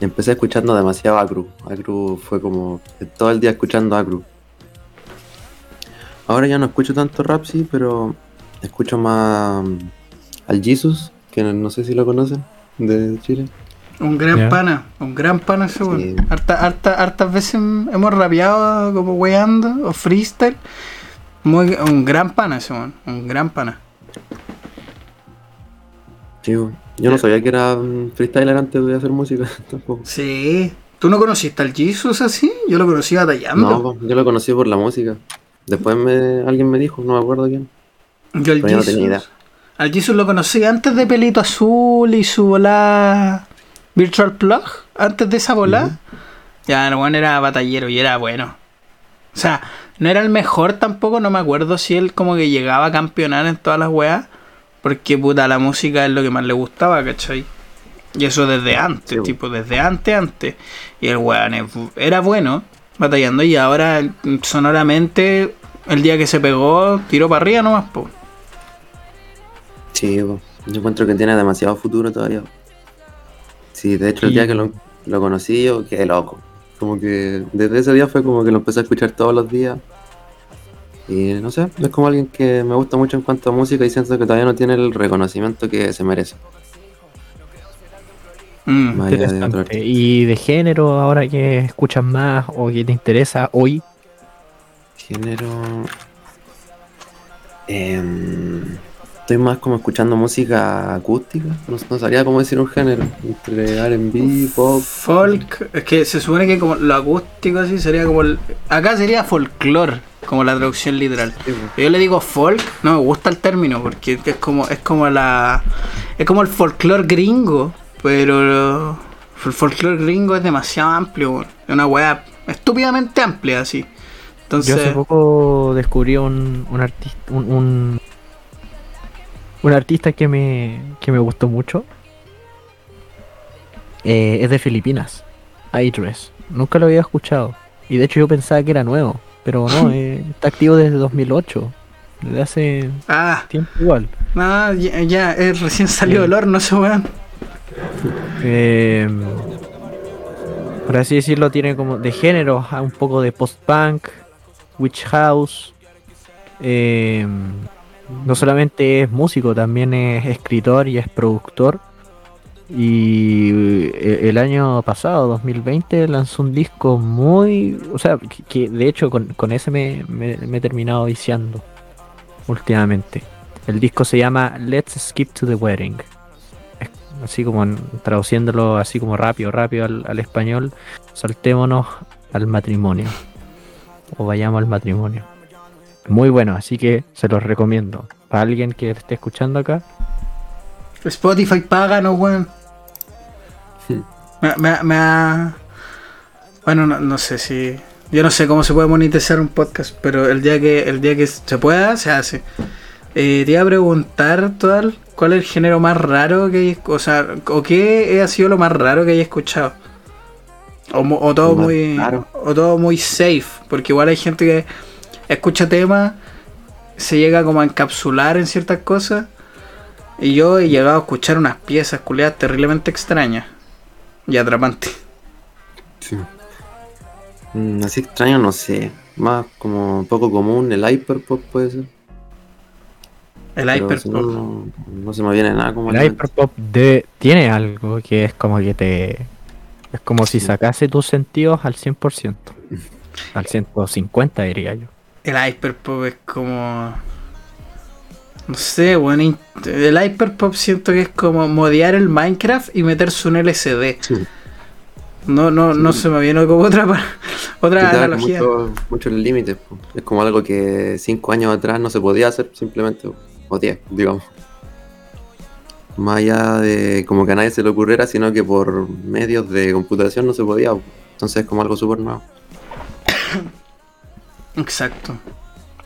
empecé escuchando demasiado Acru. Acru fue como todo el día escuchando Acru. Ahora ya no escucho tanto rap, sí, pero escucho más al Jesus, que no, no sé si lo conocen, de Chile. Un gran pana, un gran pana ese weón. Sí. Harta- harta- hartas veces hemos rapeado como weando o freestyle. Muy, un gran pana ese weón, un gran pana. Sí, yo no sabía que era mm, freestyler antes de hacer música tampoco. Sí. ¿Tú no conociste al Jesus así? Yo lo conocí batallando. No, yo lo conocí por la música. Después me, alguien me dijo, no me acuerdo quién. Yo pero no Jesus. tenía idea. Al Jesus lo conocí antes de Pelito Azul y su bola Virtual Plug. Antes de esa bola. Ya, el weón era batallero y era bueno. O sea, no era el mejor tampoco, no me acuerdo si él como que llegaba a campeonar en todas las weas. Porque puta, la música es lo que más le gustaba, ¿cachai? Y eso desde antes, Sí, tipo, desde antes, antes. Y el weón era bueno batallando y ahora sonoramente, el día que se pegó, tiró para arriba nomás, po. Sí, yo encuentro que tiene demasiado futuro todavía. Sí, de hecho el Y- día que lo, lo conocí yo quedé loco. como que desde ese día fue como que lo empecé a escuchar todos los días. Y no sé, es como alguien que me gusta mucho en cuanto a música y siento que todavía no tiene el reconocimiento que se merece. Mm. De Interesante. artista. Y de género, ahora que escuchas más o que te interesa hoy, Género. Em, estoy más como escuchando música acústica. No, no sabría cómo decir un género. Entre RB, pop. Folk, es que se supone que como lo acústico así sería como el, acá sería folclore, como la traducción literal. Sí, po. Yo le digo folk, no me gusta el término porque es como es como la es como el folclore gringo, pero el folclore gringo es demasiado amplio, es una weá estúpidamente amplia así. yo hace Entonces, poco descubrí un, un artista, un, un, un artista que me, que me gustó mucho. Eh, es de Filipinas, Idris. Nunca lo había escuchado. Y de hecho yo pensaba que era nuevo, pero no, eh, está activo desde 2008. Desde hace ah, tiempo igual. no, ya, ya, es recién salió del horno ese weón. Eh, por así decirlo, tiene como de género, a un poco de post-punk, witch house. eh, no solamente es músico, también es escritor y es productor. Y eh, el año pasado, 2020, lanzó un disco muy... O sea, que, de hecho con, ese me, me- he terminado viciando últimamente. El disco se llama Let's Skip to the Wedding así como traduciéndolo así como rápido, rápido al español, saltémonos al matrimonio. O vayamos al matrimonio. Muy bueno, así que se los recomiendo. Para alguien que esté escuchando acá, Spotify paga, no weón. Me, me, me ha- Bueno, no, no sé si. Yo no sé cómo se puede monetizar un podcast, pero el día que el día que se pueda, se hace. Eh, te iba a preguntar, Total, ¿cuál es el género más raro que hay, o sea, o qué ha sido lo más raro que hayas escuchado? O, todo muy raro. o todo muy safe, porque igual hay gente que escucha temas, se llega como a encapsular en ciertas cosas, y yo he llegado a escuchar unas piezas culiadas terriblemente extrañas y atrapantes. Sí. Mm, así extraño, no sé. Más como poco común, el hyperpop puede ser. El Pero hyperpop. si no, no, no se me viene nada como el hyperpop de, tiene algo que es como que te... Es como si sacase tus sentidos al 100%. Al 150 diría yo. El hyperpop es como. No sé, bueno, el hyperpop siento que es como modear el Minecraft y meterse un LCD. Sí. No, no, no se me viene como otra, otra analogía. mucho- muchos límites. po. Es como algo que cinco años atrás no se podía hacer simplemente, o diez, digamos. Más allá de como que a nadie se le ocurriera, sino que por medios de computación no se podía. po. Entonces es como algo súper nuevo. Exacto.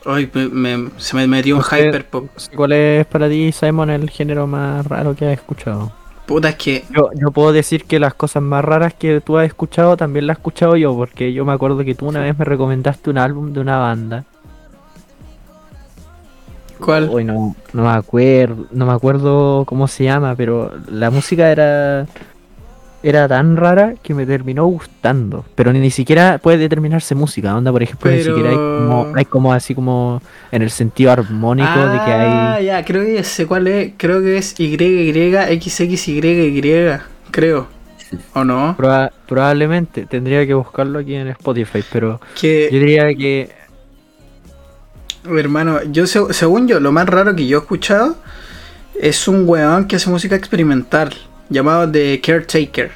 Hoy me, se me metió un hyperpop. ¿Cuál es para ti, Simon, el género más raro que has escuchado? Puta, es que Yo, yo puedo decir que las cosas más raras que tú has escuchado también las he escuchado yo, porque yo me acuerdo que tú una vez me recomendaste un álbum de una banda. ¿Cuál? Hoy no, no me acuerdo, no me acuerdo cómo se llama, pero la música era era tan rara que me terminó gustando. Pero ni, ni siquiera puede determinarse música, onda por ejemplo, ni siquiera hay como, hay como así como en el sentido armónico de que Ah, hay. ya, creo que sé cuál es. Creo que es YYXXYY, creo. ¿O no? Proba- probablemente tendría que buscarlo aquí en Spotify, pero yo Que, diría que hermano, yo se- según yo, lo más raro que yo he escuchado es un weón que hace música experimental llamado The Caretaker.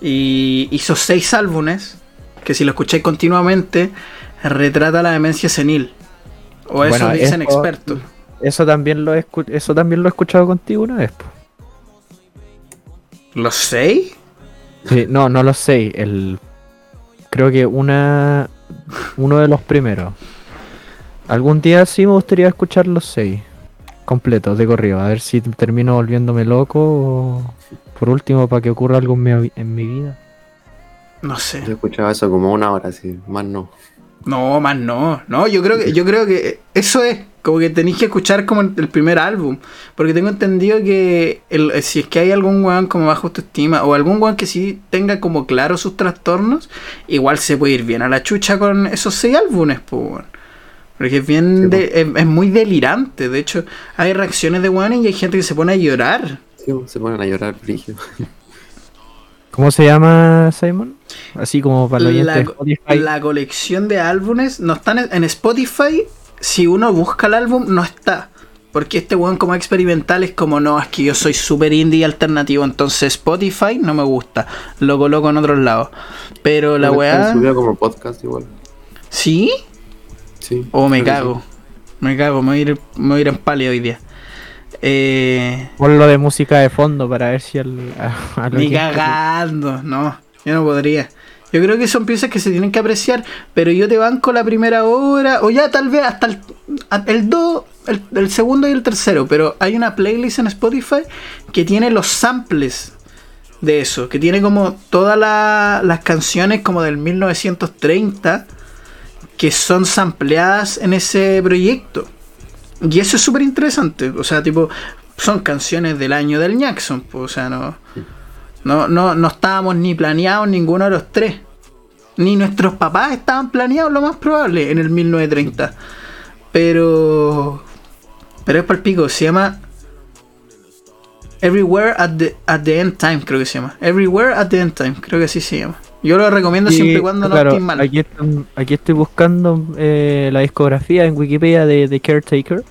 Y hizo seis álbumes que si lo escucháis continuamente retrata la demencia senil. O eso Bueno, dicen eso- expertos. eso también lo he eso también lo he escuchado contigo una vez. po. ¿Los seis? Sí, no, no lo sé. El creo que una uno de los primeros. Algún día sí me gustaría escuchar los seis completos de corrido, a ver si termino volviéndome loco o por último para que ocurra algo en mi, en mi vida. No sé. Yo escuchaba eso como una hora, así, más no. No, más no. No, yo creo que, yo creo que eso es. Como que tenéis que escuchar como el primer álbum. Porque tengo entendido que el- eh, si es que hay algún weón como bajo autoestima o algún weón que sí tenga como claro sus trastornos, igual se puede ir bien a la chucha con esos seis álbumes, pues. Porque es bien Sí, de- es, es muy delirante. De hecho, hay reacciones de weones y hay gente que se pone a llorar. Sí, se ponen a llorar, brígido. ¿Cómo se llama Simon? Así como para los oyentes La, la colección de álbumes no están en, en Spotify. Si uno busca el álbum, no está. Porque este weón como experimental es como, no, es que yo soy super indie y alternativo, entonces Spotify no me gusta. Lo coloco en otros lados. Pero la weá... Subió como podcast igual. ¿Sí? Sí. O me cago. Me cago, me voy a ir, me voy a ir en palio hoy día. Eh... Ponlo de música de fondo para ver si al, Ni cagando, no, yo no podría. Yo creo que son piezas que se tienen que apreciar, pero yo te banco la primera hora, o ya tal vez hasta el, el 2, el, el segundo y el tercero, pero hay una playlist en Spotify que tiene los samples de eso, que tiene como todas la- las canciones como del 1930 que son sampleadas en ese proyecto. Y eso es súper interesante. O sea, tipo, son canciones del año del Jackson. pues, o sea, no, no, no, no estábamos ni planeados ninguno de los tres. Ni nuestros papás estaban planeados, lo más probable, en el 1930. Pero. Pero es para el pico. Se llama. Everywhere at the, at the End Time, creo que se llama. Everywhere at the End Time, creo que así se llama. Yo lo recomiendo siempre y cuando claro, no estés mal. Aquí, aquí estoy buscando eh, la discografía en Wikipedia de, de Caretaker.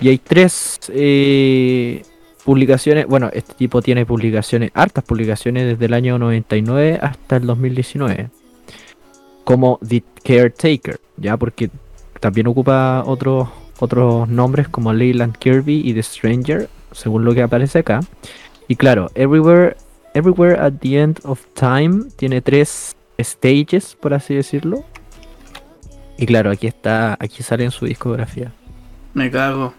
Y hay tres eh, publicaciones. Bueno, este tipo tiene publicaciones, hartas publicaciones desde el año 99 hasta el 2019. Como The Caretaker, ya porque también ocupa otros otros nombres como Leyland Kirby y The Stranger, según lo que aparece acá. Y claro, Everywhere Everywhere at the End of Time tiene tres stages, por así decirlo. Y claro, aquí está, aquí sale en su discografía. Me cago.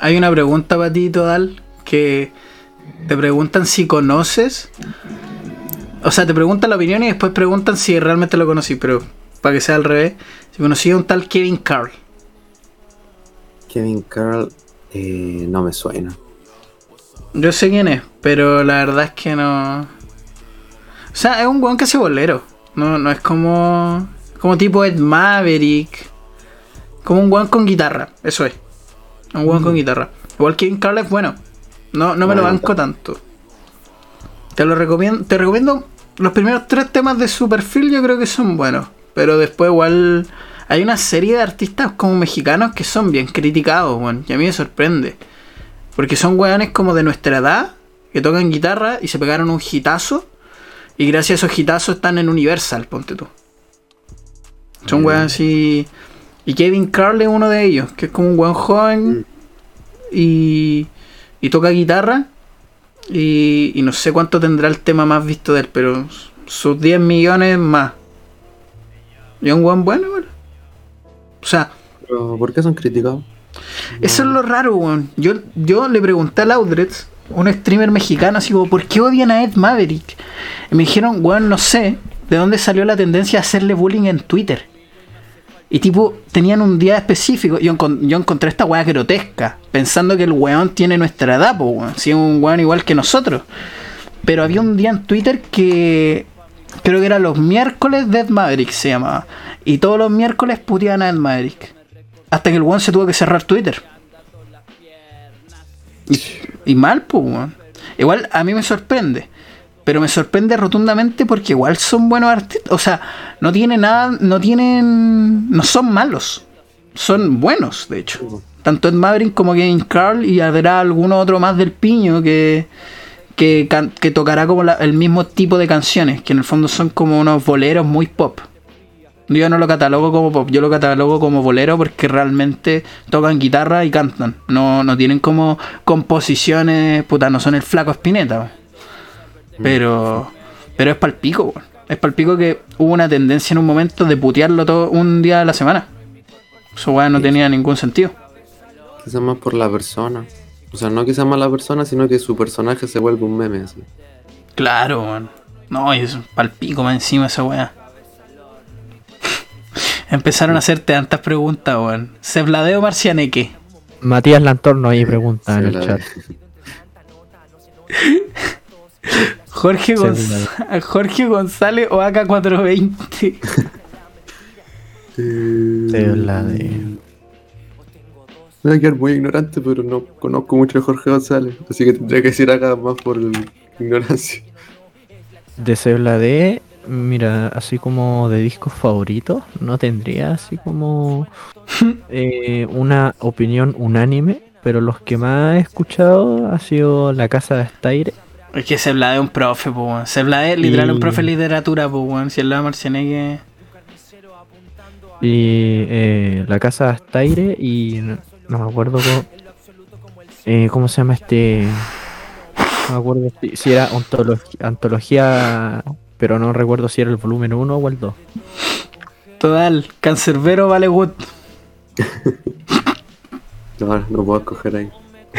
Hay una pregunta para ti, Todal, que te preguntan si conoces. O sea, te preguntan la opinión y después preguntan si realmente lo conocí, pero para que sea al revés. Si conocí a un tal Kevin Carl. Kevin Carl eh, no me suena. Yo sé quién es, pero la verdad es que no. O sea, es un weón que hace bolero. No, no es como. Como tipo Ed Maverick. Como un weón con guitarra, eso es. Un weón con guitarra. Igual Kevin Carl es bueno. No, no me lo banco tanto. Te lo recomiendo. Te recomiendo. Los primeros tres temas de su perfil yo creo que son buenos. Pero después igual. Hay una serie de artistas como mexicanos que son bien criticados, weón. Y a mí me sorprende. Porque son weones como de nuestra edad, que tocan guitarra y se pegaron un hitazo. Y gracias a esos hitazos están en Universal, ponte tú. Son weones así. Y Kevin Carl es uno de ellos, que es como un weón joven y, y toca guitarra. Y, y no sé cuánto tendrá el tema más visto de él, pero sus 10 millones más. Y es un weón bueno, weón. O sea, Pero, ¿por qué son criticados? Eso es lo raro, weón. Yo, yo le pregunté a Laudrets, un streamer mexicano, así como, ¿por qué odian a Ed Maverick? Y me dijeron, weón, no sé de dónde salió la tendencia a hacerle bullying en Twitter. Y tipo, tenían un día específico. Yo, yo encontré esta weá grotesca, pensando que el weón tiene nuestra edad, weón. Si es un weón igual que nosotros. Pero había un día en Twitter que creo que era los miércoles de Ed Maverick se llamaba. Y todos los miércoles puteaban a Ed Maverick. Hasta que el weón se tuvo que cerrar Twitter. Y, mal, pues. Igual a mí me sorprende. Pero me sorprende rotundamente porque igual son buenos artistas. O sea, no tienen nada, no tienen. No son malos. Son buenos, de hecho. Tanto Ed Maverick como Kevin Carl y habrá alguno otro más del piño que. Que, que tocará como la- el mismo tipo de canciones, que en el fondo son como unos boleros muy pop. Yo no lo catalogo como pop, yo lo catalogo como bolero porque realmente tocan guitarra y cantan. No, no tienen como composiciones, puta, no son el flaco Espineta. weón. Pero, pero es palpico, weón. Es palpico que hubo una tendencia en un momento de putearlo todo un día a la semana. Eso weón no tenía ningún sentido. Quizás más por la persona. O sea, no quizás más la persona, sino que su personaje se vuelve un meme así. Claro, weón. No, y es palpico más encima esa weá. Empezaron a hacerte tantas preguntas, weón. ¿Sebladeo Marcianeque? Matías Lantorno ahí pregunta en el chat. Jorge, Gonz- Jorge González o AK420. Es la de. Me voy a quedar muy ignorante, pero no conozco mucho a Jorge González. Así que tendría que decir acá más por ignorancia. De Sebla de. Mira, así como de discos favoritos, no tendría así como eh, una opinión unánime, pero los que más he escuchado ha sido La Casa de Staire Es que Sebladeo es un profe, po, weón. Sebladeo es literal un profe de literatura, po. Si el lado Marcianeque. y eh, La Casa de Staire y no, no me acuerdo cómo, eh, cómo se llama este. No me acuerdo si, si era antología, pero no recuerdo si era el volumen 1 o el 2. Total, Cancerbero vale good. No, no puedo escoger ahí.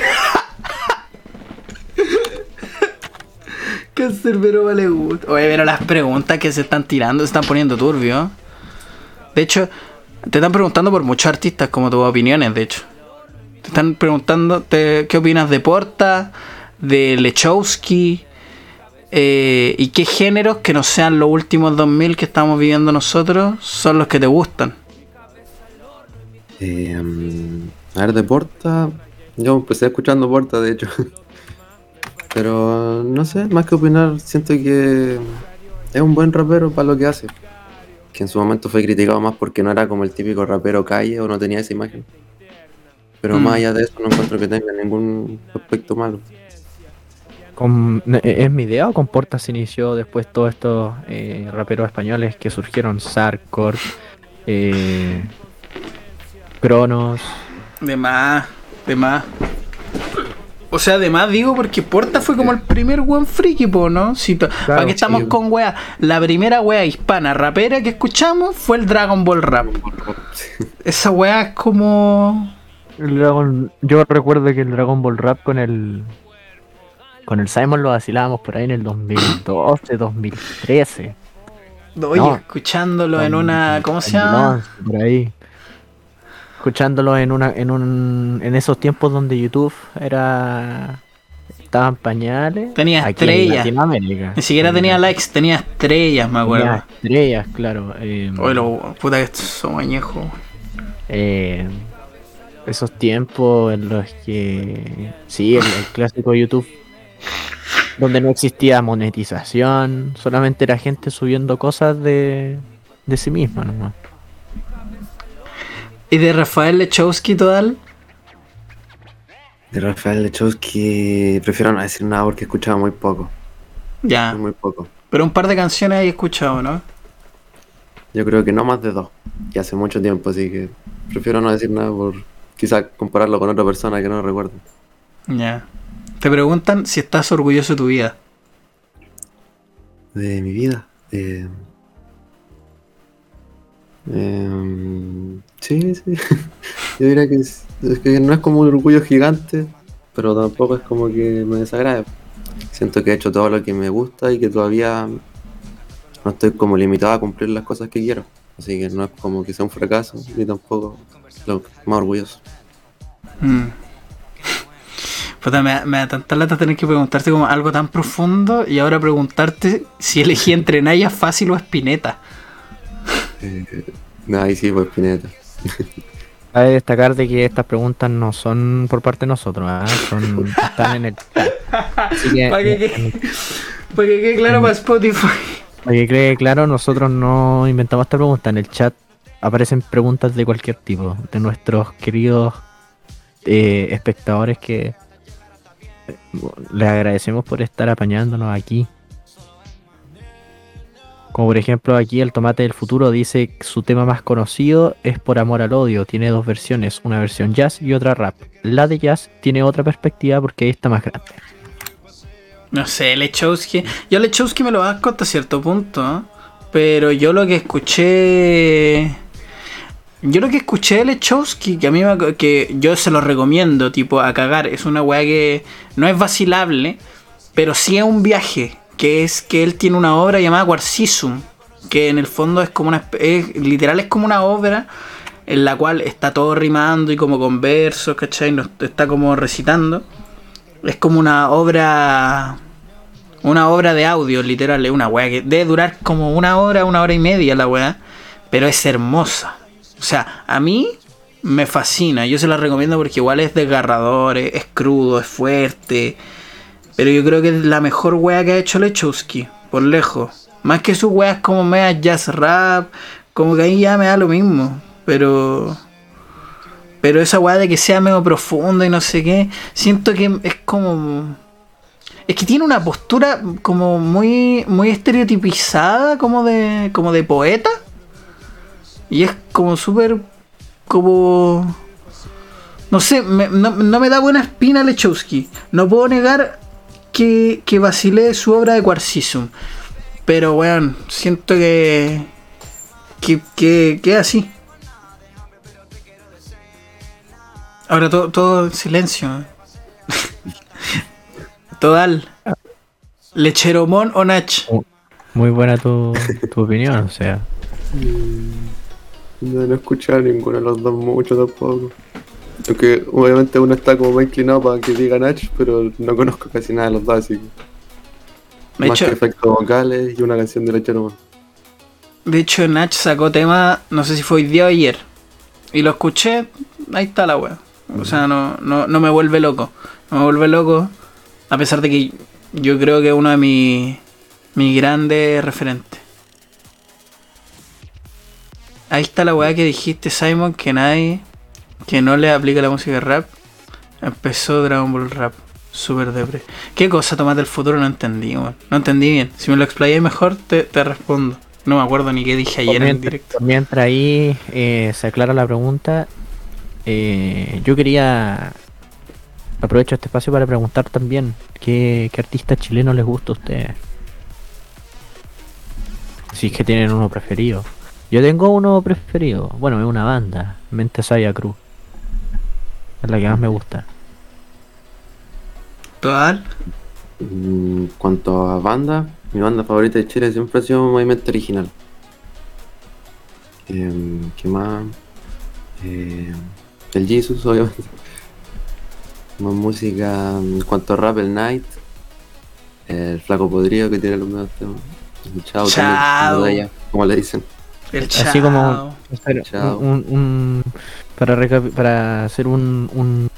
Cancerbero vale good. Oye, pero las preguntas que se están tirando se están poniendo turbio. De hecho, te están preguntando por muchos artistas como tus opiniones, de hecho. Te están preguntando te- qué opinas de Porta, de Lechowski, eh, y qué géneros que no sean los últimos 2000 que estamos viviendo nosotros son los que te gustan. Eh, mm, a ver, de Porta. Yo empecé escuchando Porta, de hecho. Pero no sé, más que opinar, siento que es un buen rapero para lo que hace. Que en su momento fue criticado más porque no era como el típico rapero calle o no tenía esa imagen. Pero Mm. más allá de eso, no encuentro que tenga ningún aspecto malo. Con- ne- ¿Es mi idea o con Porta se inició después todos estos eh, raperos españoles que surgieron? Sarkor, eh, Cronos. De más, de más. O sea, de más digo porque Porta fue como el primer buen friki, po, ¿no? Si ¿Para qué estamos sí. con wea? La primera wea hispana rapera que escuchamos fue el Dragon Ball Rap. Esa wea es como. El Dragon- yo recuerdo que el Dragon Ball Rap con el con el Simon lo vacilábamos por ahí en el 2012, 2013. Oye, No. escuchándolo en una. ¿Cómo se llama? 2011, Por ahí. Escuchándolo en una en un en esos tiempos donde YouTube era estaban pañales. Tenía estrellas. Ni siquiera tenía likes, tenía estrellas, me Tenía acuerdo. estrellas, claro. eh, Oye, lo puta que somos añejos. eh, esos tiempos en los que sí, el, el clásico YouTube donde no existía monetización, solamente era gente subiendo cosas de, de sí misma nomás. ¿Y de Rafael Lechowski total? De Rafael Lechowski prefiero no decir nada porque escuchaba muy poco. Ya. Muy poco. Pero un par de canciones hay escuchado, ¿no? Yo creo que no más de dos. Y hace mucho tiempo, así que prefiero no decir nada por quizás compararlo con otra persona que no recuerdo. Ya. Te preguntan si estás orgulloso de tu vida. De mi vida. Eh, em, sí, sí. Yo diría que, es, es que no es como un orgullo gigante, pero tampoco es como que me desagrade. Siento que he hecho todo lo que me gusta y que todavía no estoy como limitado a cumplir las cosas que quiero. Así que no es como que sea un fracaso, ni tampoco lo más orgulloso. Mm. Puta, me, da- me da tanta lata tener que preguntarte como algo tan profundo y ahora preguntarte si elegí entre Naya Fácil o Espineta. Eh, ahí sí, pues Pineta. Cabe destacar de que estas preguntas no son por parte de nosotros, ¿ah? son están en el chat. Para que, quede- pa' que quede claro para Spotify. para que quede claro, nosotros no inventamos esta pregunta. En el chat aparecen preguntas de cualquier tipo, de nuestros queridos eh, espectadores que les agradecemos por estar apañándonos aquí. Como por ejemplo aquí el Tomate del Futuro dice que su tema más conocido es Por Amor al Odio. Tiene dos versiones, una versión jazz y otra rap. La de jazz tiene otra perspectiva porque está más grande. No sé, Lechowski. Yo Lechowski me lo banco hasta cierto punto. ¿eh? Pero yo lo que escuché. Yo lo que escuché de Lechowski, que a mí me, que yo se lo recomiendo, tipo, a cagar. Es una weá que no es vacilable, pero sí es un viaje. Que es que él tiene una obra llamada Quarcisum. que en el fondo es como una es, literal es como una obra en la cual está todo rimando y como con versos, ¿cachai? Nos está como recitando. Es como una obra una obra de audio, literal, es una weá que debe durar como una hora, una hora y media la weá, pero es hermosa. O sea, a mí me fascina, yo se la recomiendo porque igual es desgarrador, es, es crudo, es fuerte, pero yo creo que es la mejor weá que ha hecho Lechowski, por lejos. Más que sus weas como mea jazz rap, como que ahí ya me da lo mismo, pero... Pero esa weá de que sea medio profundo y no sé qué, siento que es como... Es que tiene una postura como muy muy estereotipizada, como de como de poeta. Y es como súper como no sé, me- no, no me da buena espina Lechowski. No puedo negar que, que vacilé su obra de Quarcisum. Pero weón, siento que que, que, que es así. Ahora todo, todo en silencio. Total. Lecheromón o Nach. Muy buena tu, tu opinión, o sea. No, no he escuchado ninguno de los dos mucho tampoco. Aunque obviamente uno está como más inclinado para que diga Nach, pero no conozco casi nada de los dos, así que. De más hecho, que efectos vocales y una canción de Lechero. de hecho, Nach sacó tema, no sé si fue hoy día o ayer. Y lo escuché, ahí está la wea. O sea, no, no, no me vuelve loco. No me vuelve loco. A pesar de que yo creo que es uno de mis, mis grandes referentes. Ahí está la weá que dijiste, Simon, que nadie que no le aplica la música rap. Empezó Dragon Ball Rap. Super depre. ¿Qué cosa tomás del futuro? No entendí, weón. No entendí bien. Si me lo explayé mejor, te, te respondo. No me acuerdo ni qué dije ayer en mientras, directo. mientras ahí eh, se aclara la pregunta, eh, yo quería aprovecho este espacio para preguntar también qué, qué artista chileno les gusta a ustedes. Si es que tienen uno preferido. Yo tengo uno preferido. Bueno, es una banda. Mente Saya Cruz. Es la que más me gusta. Total. En cuanto a banda, mi banda favorita de Chile siempre ha sido Movimiento Original. Em, ¿Qué más? Eh, el Jesus, obviamente. Más música. En cuanto a rap, el Night. El Flaco Podrido que tiene los medios temas. El Chao, también, Chao. ellas, como le dicen. El Así como hacer un, un- un- para hacer un, un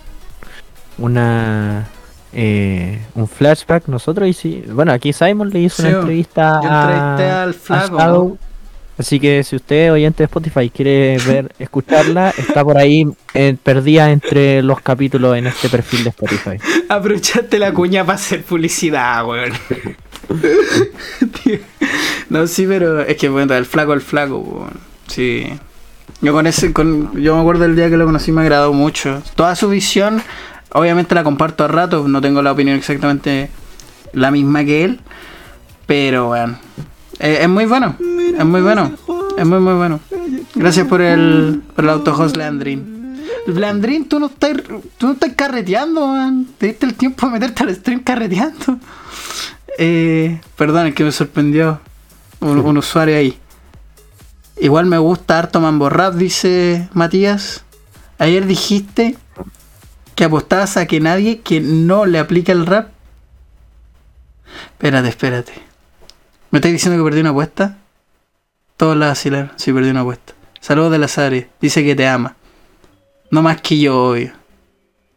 una eh, un flashback nosotros y sí, bueno aquí Simon le hizo Sí, una entrevista Yo a- entrevisté al a flaco. Shadow. ¿no? Así que si usted oyente de Spotify quiere ver escucharla está por ahí eh, perdida entre los capítulos en este perfil de Spotify Aprovechaste la cuña para hacer publicidad, weón. No, sí, pero es que bueno, el flaco, el flaco, weón. Sí. Yo con ese, con, yo me acuerdo del día que lo conocí, me agradó mucho. Toda su visión, obviamente la comparto a rato, no tengo la opinión exactamente la misma que él. Pero bueno. Eh, es muy bueno. Es muy bueno. Es muy muy bueno. Gracias por el, por el autohost Leandrin. Leandrin, tú no estás, tú no estás carreteando, man. Te diste el tiempo de meterte al stream carreteando. Eh, perdón, es que me sorprendió un, un usuario ahí. Igual me gusta harto Mambo Rap, dice Matías. Ayer dijiste que apostabas a que nadie que no le aplique el rap. Espérate, espérate. ¿Me estás diciendo que perdí una apuesta? Todos la vacilaron. Sí, perdí una apuesta. Saludos de la Sari. Dice que te ama. No más que yo, obvio.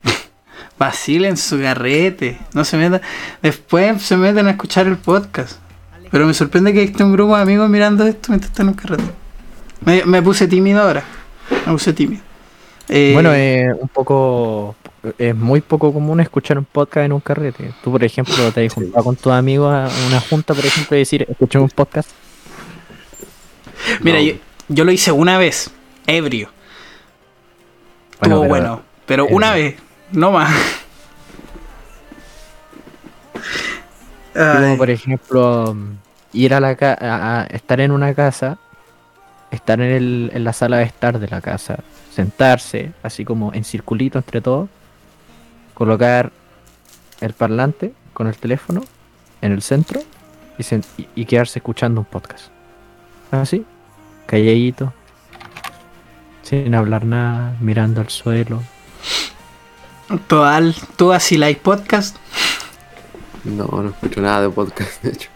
Vacilen su garrete. No se metan. Después se meten a escuchar el podcast. Pero me sorprende que esté un grupo de amigos mirando esto mientras están en un carrete. Me, puse tímido ahora. Me puse tímido. Eh, bueno es un poco es muy poco común escuchar un podcast en un carrete tú por ejemplo te has juntado con tus amigos a una junta por ejemplo y decir escuché un podcast Mira, No. yo, yo lo hice una vez. Ebrio. Estuvo pero- bueno. Pero ebrio. una vez. No más. Como por ejemplo, ir a la ca- a, a estar en una casa, estar en, el, en la sala de estar de la casa, sentarse así como en circulito entre todos, colocar el parlante con el teléfono en el centro y, sen- y- y quedarse escuchando un podcast. Así, calladito, sin hablar nada, mirando al suelo. Total, tú así like podcast, No, no escucho nada de podcast, de hecho.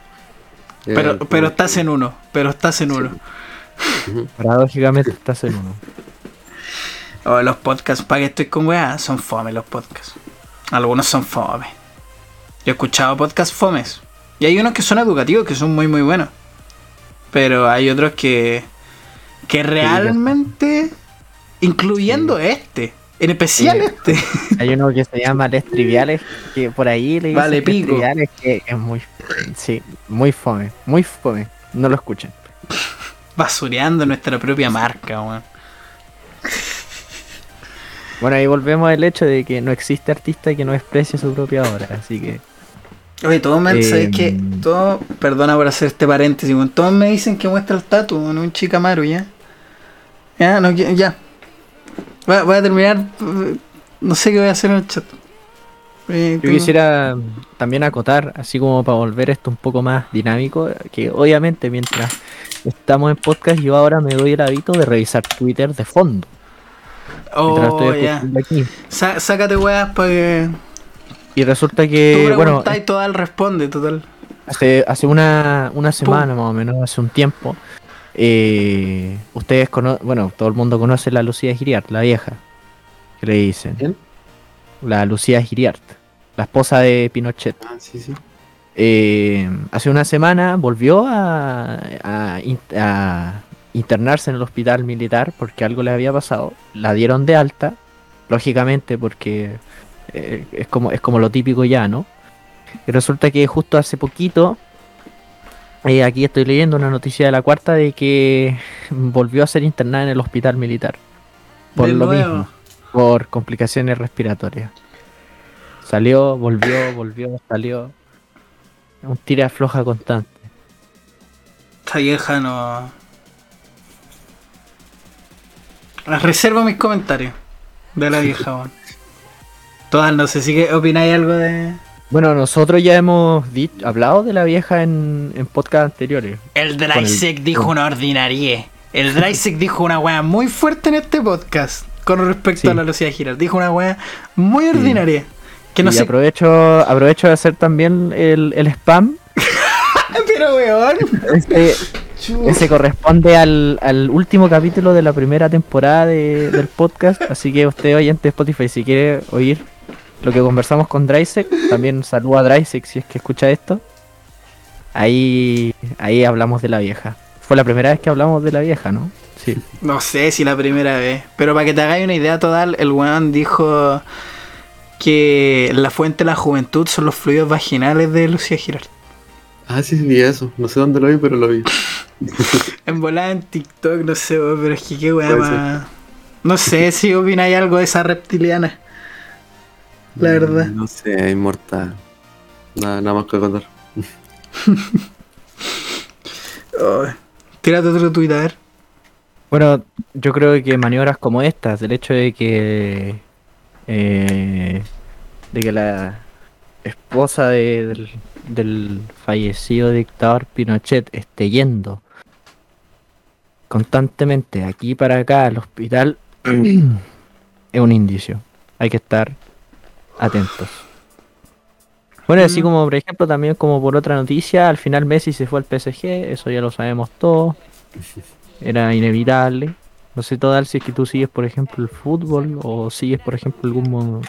pero, Eh, pero estás en uno, pero estás en uno. Paradójicamente estás en uno. O los podcasts, para que estoy con weá, son fome los podcasts. Algunos son fome. Yo he escuchado podcasts fomes. Y hay unos que son educativos, que son muy muy buenos. Pero hay otros que. que realmente. Incluyendo este. En especial Sí. este. Hay uno que se llama Les Triviales, que por ahí le dicen Vale, pico. Triviales, que es muy, sí, muy fome, muy fome. No lo escuchen. Basureando nuestra propia marca, weón. Bueno, ahí volvemos al hecho de que no existe artista que no desprecie su propia obra, así que Oye, todos me Eh, ¿sabes qué? Todos, perdona por hacer este paréntesis, todos me dicen que muestra el tatu en un chicamaru, ¿ya? Ya, no, ya. Voy a, voy a terminar, no sé qué voy a hacer en el chat. Eh, yo quisiera también acotar, así como para volver esto un poco más dinámico, que obviamente mientras estamos en podcast yo ahora me doy el hábito de revisar Twitter de fondo. Mientras Oh, estoy ya. sácate weas para que Y resulta tú que, bueno, preguntas y total responde, total. Hace, hace una, una semana más o menos, hace un tiempo, eh, ustedes conocen, bueno, todo el mundo conoce la Lucía Giriart, la vieja, que le dicen. ¿Quién? La Lucía Giriart, la esposa de Pinochet. Ah, sí, sí. Eh, hace una semana volvió a, a internarse en el hospital militar porque algo le había pasado. La dieron de alta, lógicamente porque eh, es, como, es como lo típico ya, ¿no? Y resulta que justo hace poquito, eh, aquí estoy leyendo una noticia de la cuarta de que volvió a ser internada en el hospital militar. Por De lo nuevo. mismo, por complicaciones respiratorias. Salió, volvió, volvió, salió. Un tira floja constante. Esta vieja no. Reservo mis comentarios de la vieja, weón. Total, no sé si opináis algo de. Bueno, nosotros ya hemos hablado de la vieja en, en podcast anteriores. El Drysec el- dijo una ordinarie. El Drysec dijo una wea muy fuerte en este podcast con respecto Sí. a la Lucía Giral. Dijo una wea muy ordinaria. Que no y sé. aprovecho, aprovecho de hacer también el, el spam. Pero weón. Este, ese corresponde al, al último capítulo de la primera temporada de- del podcast. Así que usted, oyente de Spotify, si quiere oír lo que conversamos con Drysec, también saluda a Drysec si es que escucha esto. Ahí, ahí hablamos de la vieja. Fue la primera vez que hablamos de la vieja, ¿no? Sí. No sé si la primera vez. Pero para que te hagáis una idea total, el weón dijo que la fuente de la juventud son los fluidos vaginales de Lucía Giral. Ah, sí, vi eso. No sé dónde lo vi, pero lo vi. En volada en TikTok, no sé, weón, pero es que qué weá más. No sé si opináis algo de esa reptiliana. La verdad. No sé, inmortal. Nada, nada más que contar. Oh, tírate otro tuit, a ver. Bueno, yo creo que maniobras como estas, del hecho de que eh, de que la esposa de- del, del fallecido dictador Pinochet esté yendo constantemente aquí para acá al hospital es un indicio. Hay que estar atentos. Bueno, así Mm. como por ejemplo también como por otra noticia, al final Messi se fue al PSG, eso ya lo sabemos todos era inevitable. No sé total si es que tú sigues, por ejemplo, el fútbol o sigues, por ejemplo, algún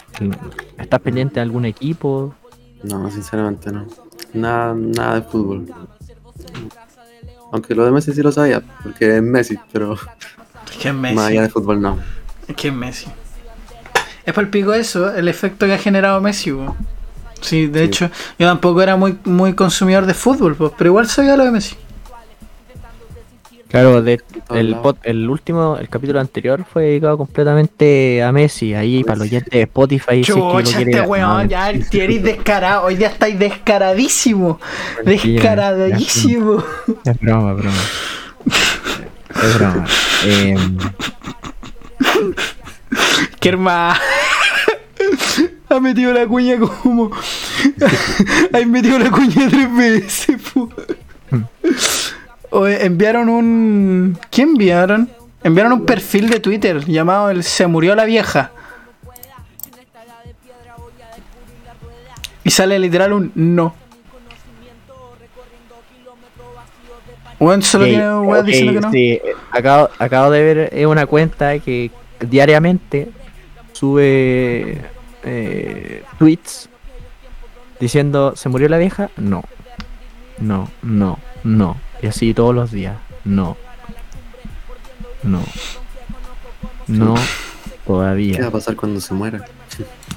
estás pendiente de algún equipo. No, sinceramente no. Nada, nada de fútbol. Aunque lo de Messi sí lo sabía, porque es Messi, pero Es que es más Messi. allá de fútbol no. Es que es Messi. Es pico eso, el efecto que ha generado Messi. Sí, de Sí. hecho, yo tampoco era muy, muy consumidor de fútbol, pues, pero igual sabía lo de Messi. Claro, de, el, lados. pod- el último, el capítulo anterior fue dedicado completamente a Messi. Ahí para los oyentes de Spotify. si es que Chucha, este weón, no, ya eres descarado. Hoy día estáis descaradísimo. Descaradísimo. Es broma, broma. Es broma. Em, Qué hermano. Ha metido la cuña como. Ha metido la cuña tres veces. O enviaron un. ¿Qué enviaron? Enviaron un perfil de Twitter llamado el Se murió la vieja. Y sale literal un no. Weón solo tiene weón ok, diciendo que no. sí, eh, acabo, acabo de ver eh, una cuenta que diariamente sube eh, tweets diciendo ¿se murió la vieja? No. No, no, no. Y así todos los días. No. No. No. ¿Qué va Todavía. a pasar cuando se muera?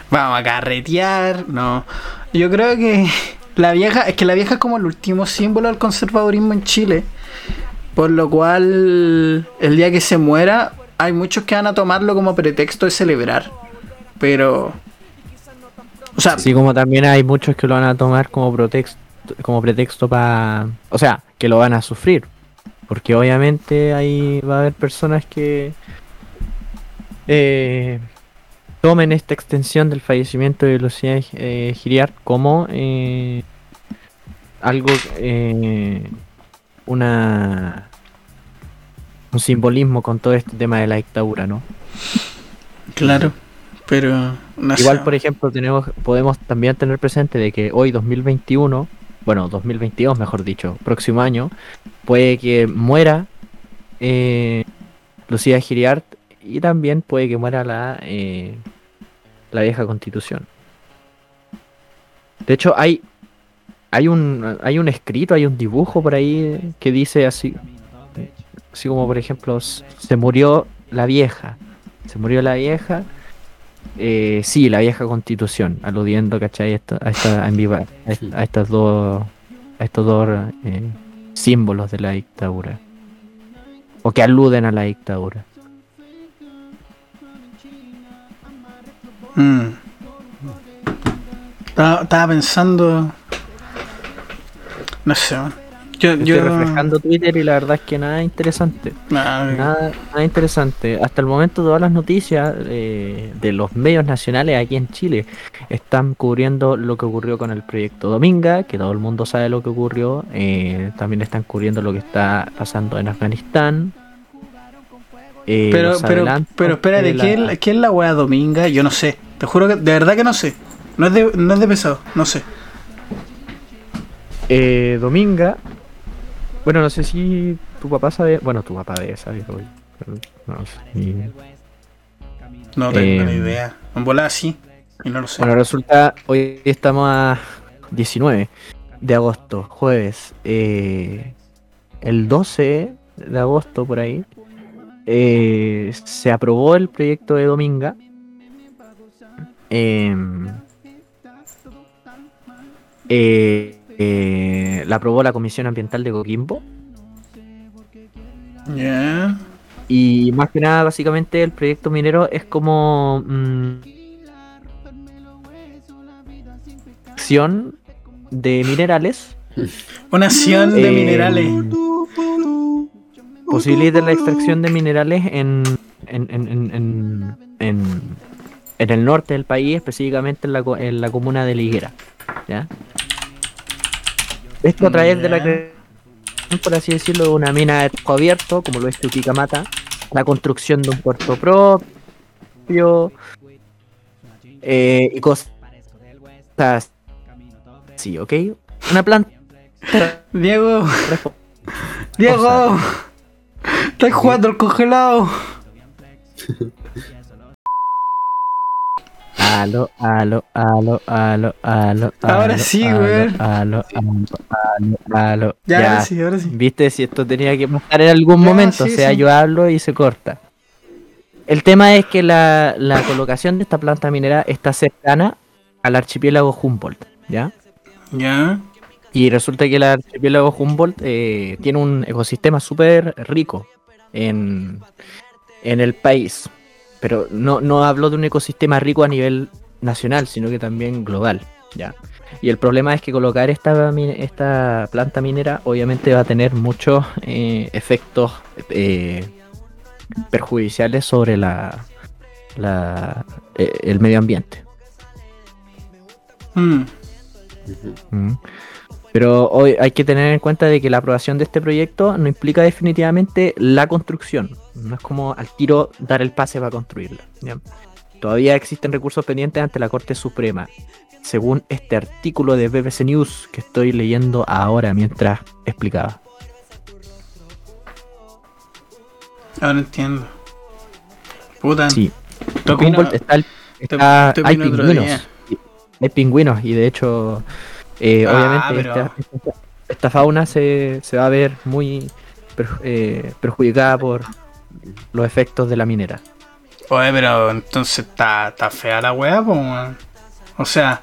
Vamos a carretear. No. Yo creo que la vieja. Es que la vieja es como el último símbolo del conservadurismo en Chile. Por lo cual, el día que se muera, hay muchos que van a tomarlo como pretexto de celebrar. Pero. O sea, Así como también hay muchos que lo van a tomar como pretexto, como pretexto para... O sea, que lo van a sufrir. Porque obviamente ahí va a haber personas que eh, tomen esta extensión del fallecimiento de Lucía eh, Giriart como eh, algo, eh, una un simbolismo con todo este tema de la dictadura, ¿no? claro. Pero. No Igual, por ejemplo, tenemos, podemos también tener presente de que hoy 2021, bueno, 2022 mejor dicho, próximo año, puede que muera eh, Lucía Giriart y también puede que muera la, eh, la vieja constitución. De hecho, hay, hay, un, hay un escrito, hay un dibujo por ahí que dice así, así como por ejemplo, "S- se murió la vieja, se murió la vieja. Eh, sí, la vieja constitución, aludiendo, ¿cachai? Esto- a, esta, a, a estas dos, a estos dos eh, símbolos de la dictadura. O que aluden a la dictadura. Mm. Estaba, estaba pensando. No sé, Yo, Estoy refrescando Twitter y la verdad es que nada interesante. Nah, Nada, nada interesante. Hasta el momento todas las noticias eh, de los medios nacionales aquí en Chile están cubriendo lo que ocurrió con el proyecto Dominga, que todo el mundo sabe lo que ocurrió. eh, también están cubriendo lo que está pasando en Afganistán. eh, pero, pero, pero espérate, de la- ¿qué, es, qué es la wea dominga? Yo no sé. Te juro que de verdad que no sé. No es de, no es de pesado, no sé. Eh, Dominga. Bueno, no sé si tu papá sabe. Bueno, tu papá debe saber hoy. no sé. Y- No tengo Eh, ni idea. En volada sí. Y no lo sé. Bueno, resulta, hoy estamos a 19 de agosto, jueves. eh, el 12 de agosto, por ahí, eh, se aprobó el proyecto de Dominga. Em, eh, eh, la aprobó la Comisión Ambiental de Coquimbo. Y más que nada, básicamente, el proyecto minero es como. mm, acción de minerales. Una acción de eh, minerales. Posibilita la extracción de minerales en, en, en, en, en, el norte del país, específicamente en la, en la comuna de Liguera. ¿ya? Esto a través de la creación, por así decirlo, de una mina de trabajo abierto, como lo es Tuquicamata, la construcción de un puerto propio eh, y cosas así, ¿ok? Una planta Diego. Diego. Estás jugando al congelado. Aló, aló, aló, aló, aló. Ahora sí, weón. Aló, aló, aló, aló. Ya, Ya, ahora sí, ahora sí. Viste si esto tenía que pasar en algún Ya, momento, sí, o sea, sí. yo hablo y se corta. El tema es que la, la colocación de esta planta minera está cercana al archipiélago Humboldt, ¿ya? Ya. Y resulta que el archipiélago Humboldt eh, tiene un ecosistema súper rico en, en el país. Pero no, no hablo de un ecosistema rico a nivel nacional, sino que también global. ¿ya? Y el problema es que colocar esta, esta planta minera obviamente va a tener muchos eh, efectos eh, perjudiciales sobre la, la, eh, el medio ambiente. Mm. Ujú. Mm. Pero hoy hay que tener en cuenta de que la aprobación de este proyecto no implica definitivamente la construcción. No es como al tiro dar el pase para construirla. ¿ya? Todavía existen recursos pendientes ante la Corte Suprema. Según este artículo de BBC News que estoy leyendo ahora mientras explicaba. Ahora entiendo. Puta. Sí. Te opino- está el- está- te hay pingüinos. Hay pingüinos y de hecho, eh, Ah, obviamente, pero- esta, esta- esta fauna se, se va a ver muy eh, perjudicada por los efectos de la minera. Oye, pero entonces está, fea la weá, weón. O sea,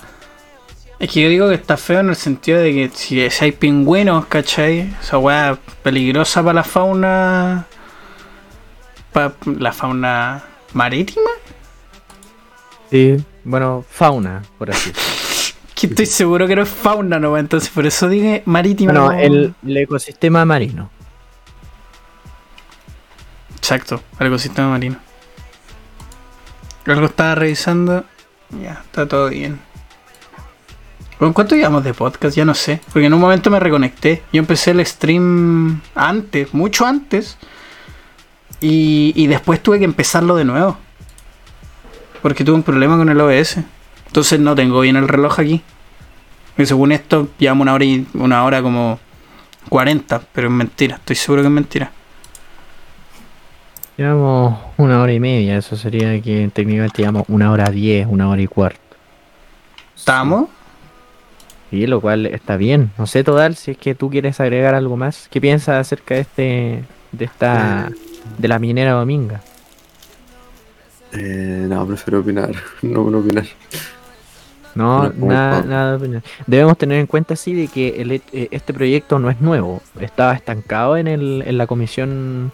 es que yo digo que está feo en el sentido de que si, hay pingüinos, ¿cachai? Esa weá peligrosa para la fauna. Para la fauna marítima. Sí, bueno, fauna, por así. Que estoy seguro que no es fauna, ¿no? Entonces por eso dije marítima. Bueno, no- el, el ecosistema marino. Exacto, el ecosistema marino. Algo estaba revisando. Ya, está todo bien. ¿Con cuánto llevamos de podcast? Ya no sé. Porque en un momento me reconecté. Yo empecé el stream antes, mucho antes. Y, y después tuve que empezarlo de nuevo. Porque tuve un problema con el OBS. Entonces no tengo bien el reloj aquí. Y según esto, llevamos una hora y una hora como 40. Pero es mentira, estoy seguro que es mentira. Llevamos una hora y media, eso sería que técnicamente llevamos una hora diez, una hora y cuarto. ¿Estamos? Y lo cual está bien. No sé, Todal, si es que tú quieres agregar algo más. ¿Qué piensas acerca de este, de esta, de la minera dominga? Eh, no, prefiero opinar. No, no opinar. No, nada, nada de opinión. Debemos tener en cuenta sí de que el eh, este proyecto no es nuevo. Estaba estancado en, el, en la comisión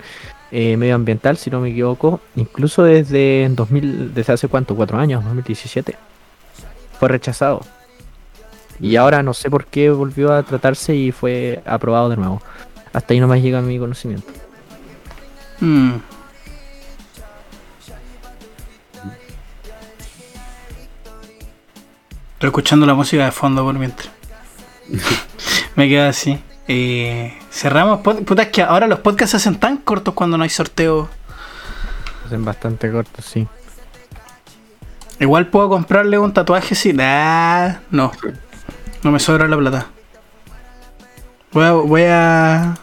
eh, medioambiental, si no me equivoco, incluso desde 2000, desde hace cuánto, cuatro años, 2017. Fue rechazado. Y ahora no sé por qué volvió a tratarse y fue aprobado de nuevo. Hasta ahí nomás llega mi conocimiento. Mm. Estoy escuchando la música de fondo por mientras. Me queda así. Eh, cerramos. Puta, es que ahora los podcasts se hacen tan cortos cuando no hay sorteo. Hacen bastante cortos, sí. Igual puedo comprarle un tatuaje si. Nah, no. No me sobra la plata. Voy a. Voy a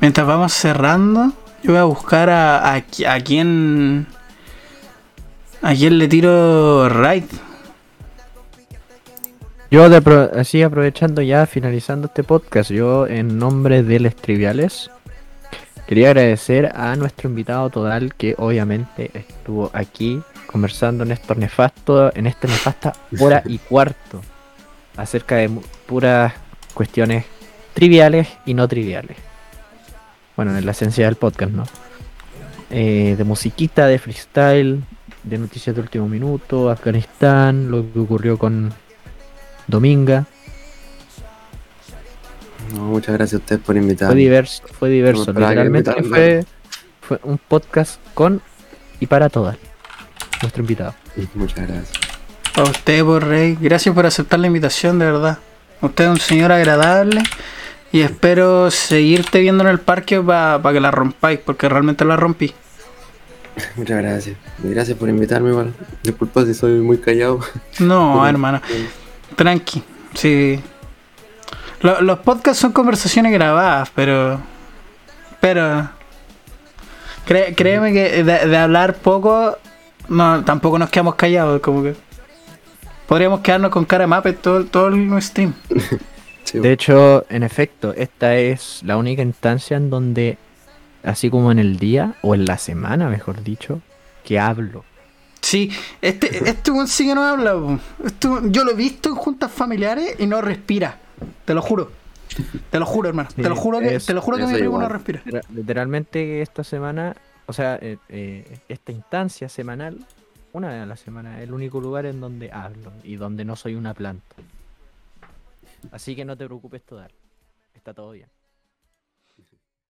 mientras vamos cerrando, yo voy a buscar a, a, a quién. A quién le tiro raid. Yo de apro- así aprovechando ya, finalizando este podcast, yo en nombre de Les Triviales quería agradecer a nuestro invitado Todal que obviamente estuvo aquí conversando en esto nefasto, en esta nefasta hora y cuarto acerca de puras cuestiones triviales y no triviales. Bueno, en la esencia del podcast, ¿no? Eh, de musiquita, de freestyle, de noticias de último minuto, Afganistán, lo que ocurrió con Dominga. No, muchas gracias a ustedes por Fue invitarme. diverso, fue diverso. Esperaba que Literalmente me fue, fue un podcast con y para todas. Nuestro invitado. Muchas gracias. A usted por rey. Gracias por aceptar la invitación, de verdad. Usted es un señor agradable. Y espero seguirte viendo en el parque para que la rompáis, porque realmente la rompí. Muchas gracias. Gracias por invitarme igual. Disculpa si soy muy callado. No, hermano. Tranqui. Sí. Lo- los podcasts son conversaciones grabadas, pero. Pero. cre- créeme que de, de hablar poco. No, tampoco nos quedamos callados. Como que. Podríamos quedarnos con cara de mape todo, todo el stream. De hecho, en efecto, esta es la única instancia en donde, así como en el día, o en la semana, mejor dicho, que hablo. Sí, este, este weón sí que no habla. Este yo lo he visto en juntas familiares y no respira. Te lo juro. Te lo juro, hermano. te lo juro que, es- te lo juro que mi primo no respira. Literal- Literalmente esta semana, o sea, eh, eh, esta instancia semanal, una vez a la semana, es el único lugar en donde hablo y donde no soy una planta. Así que no te preocupes, Todal. Está todo bien.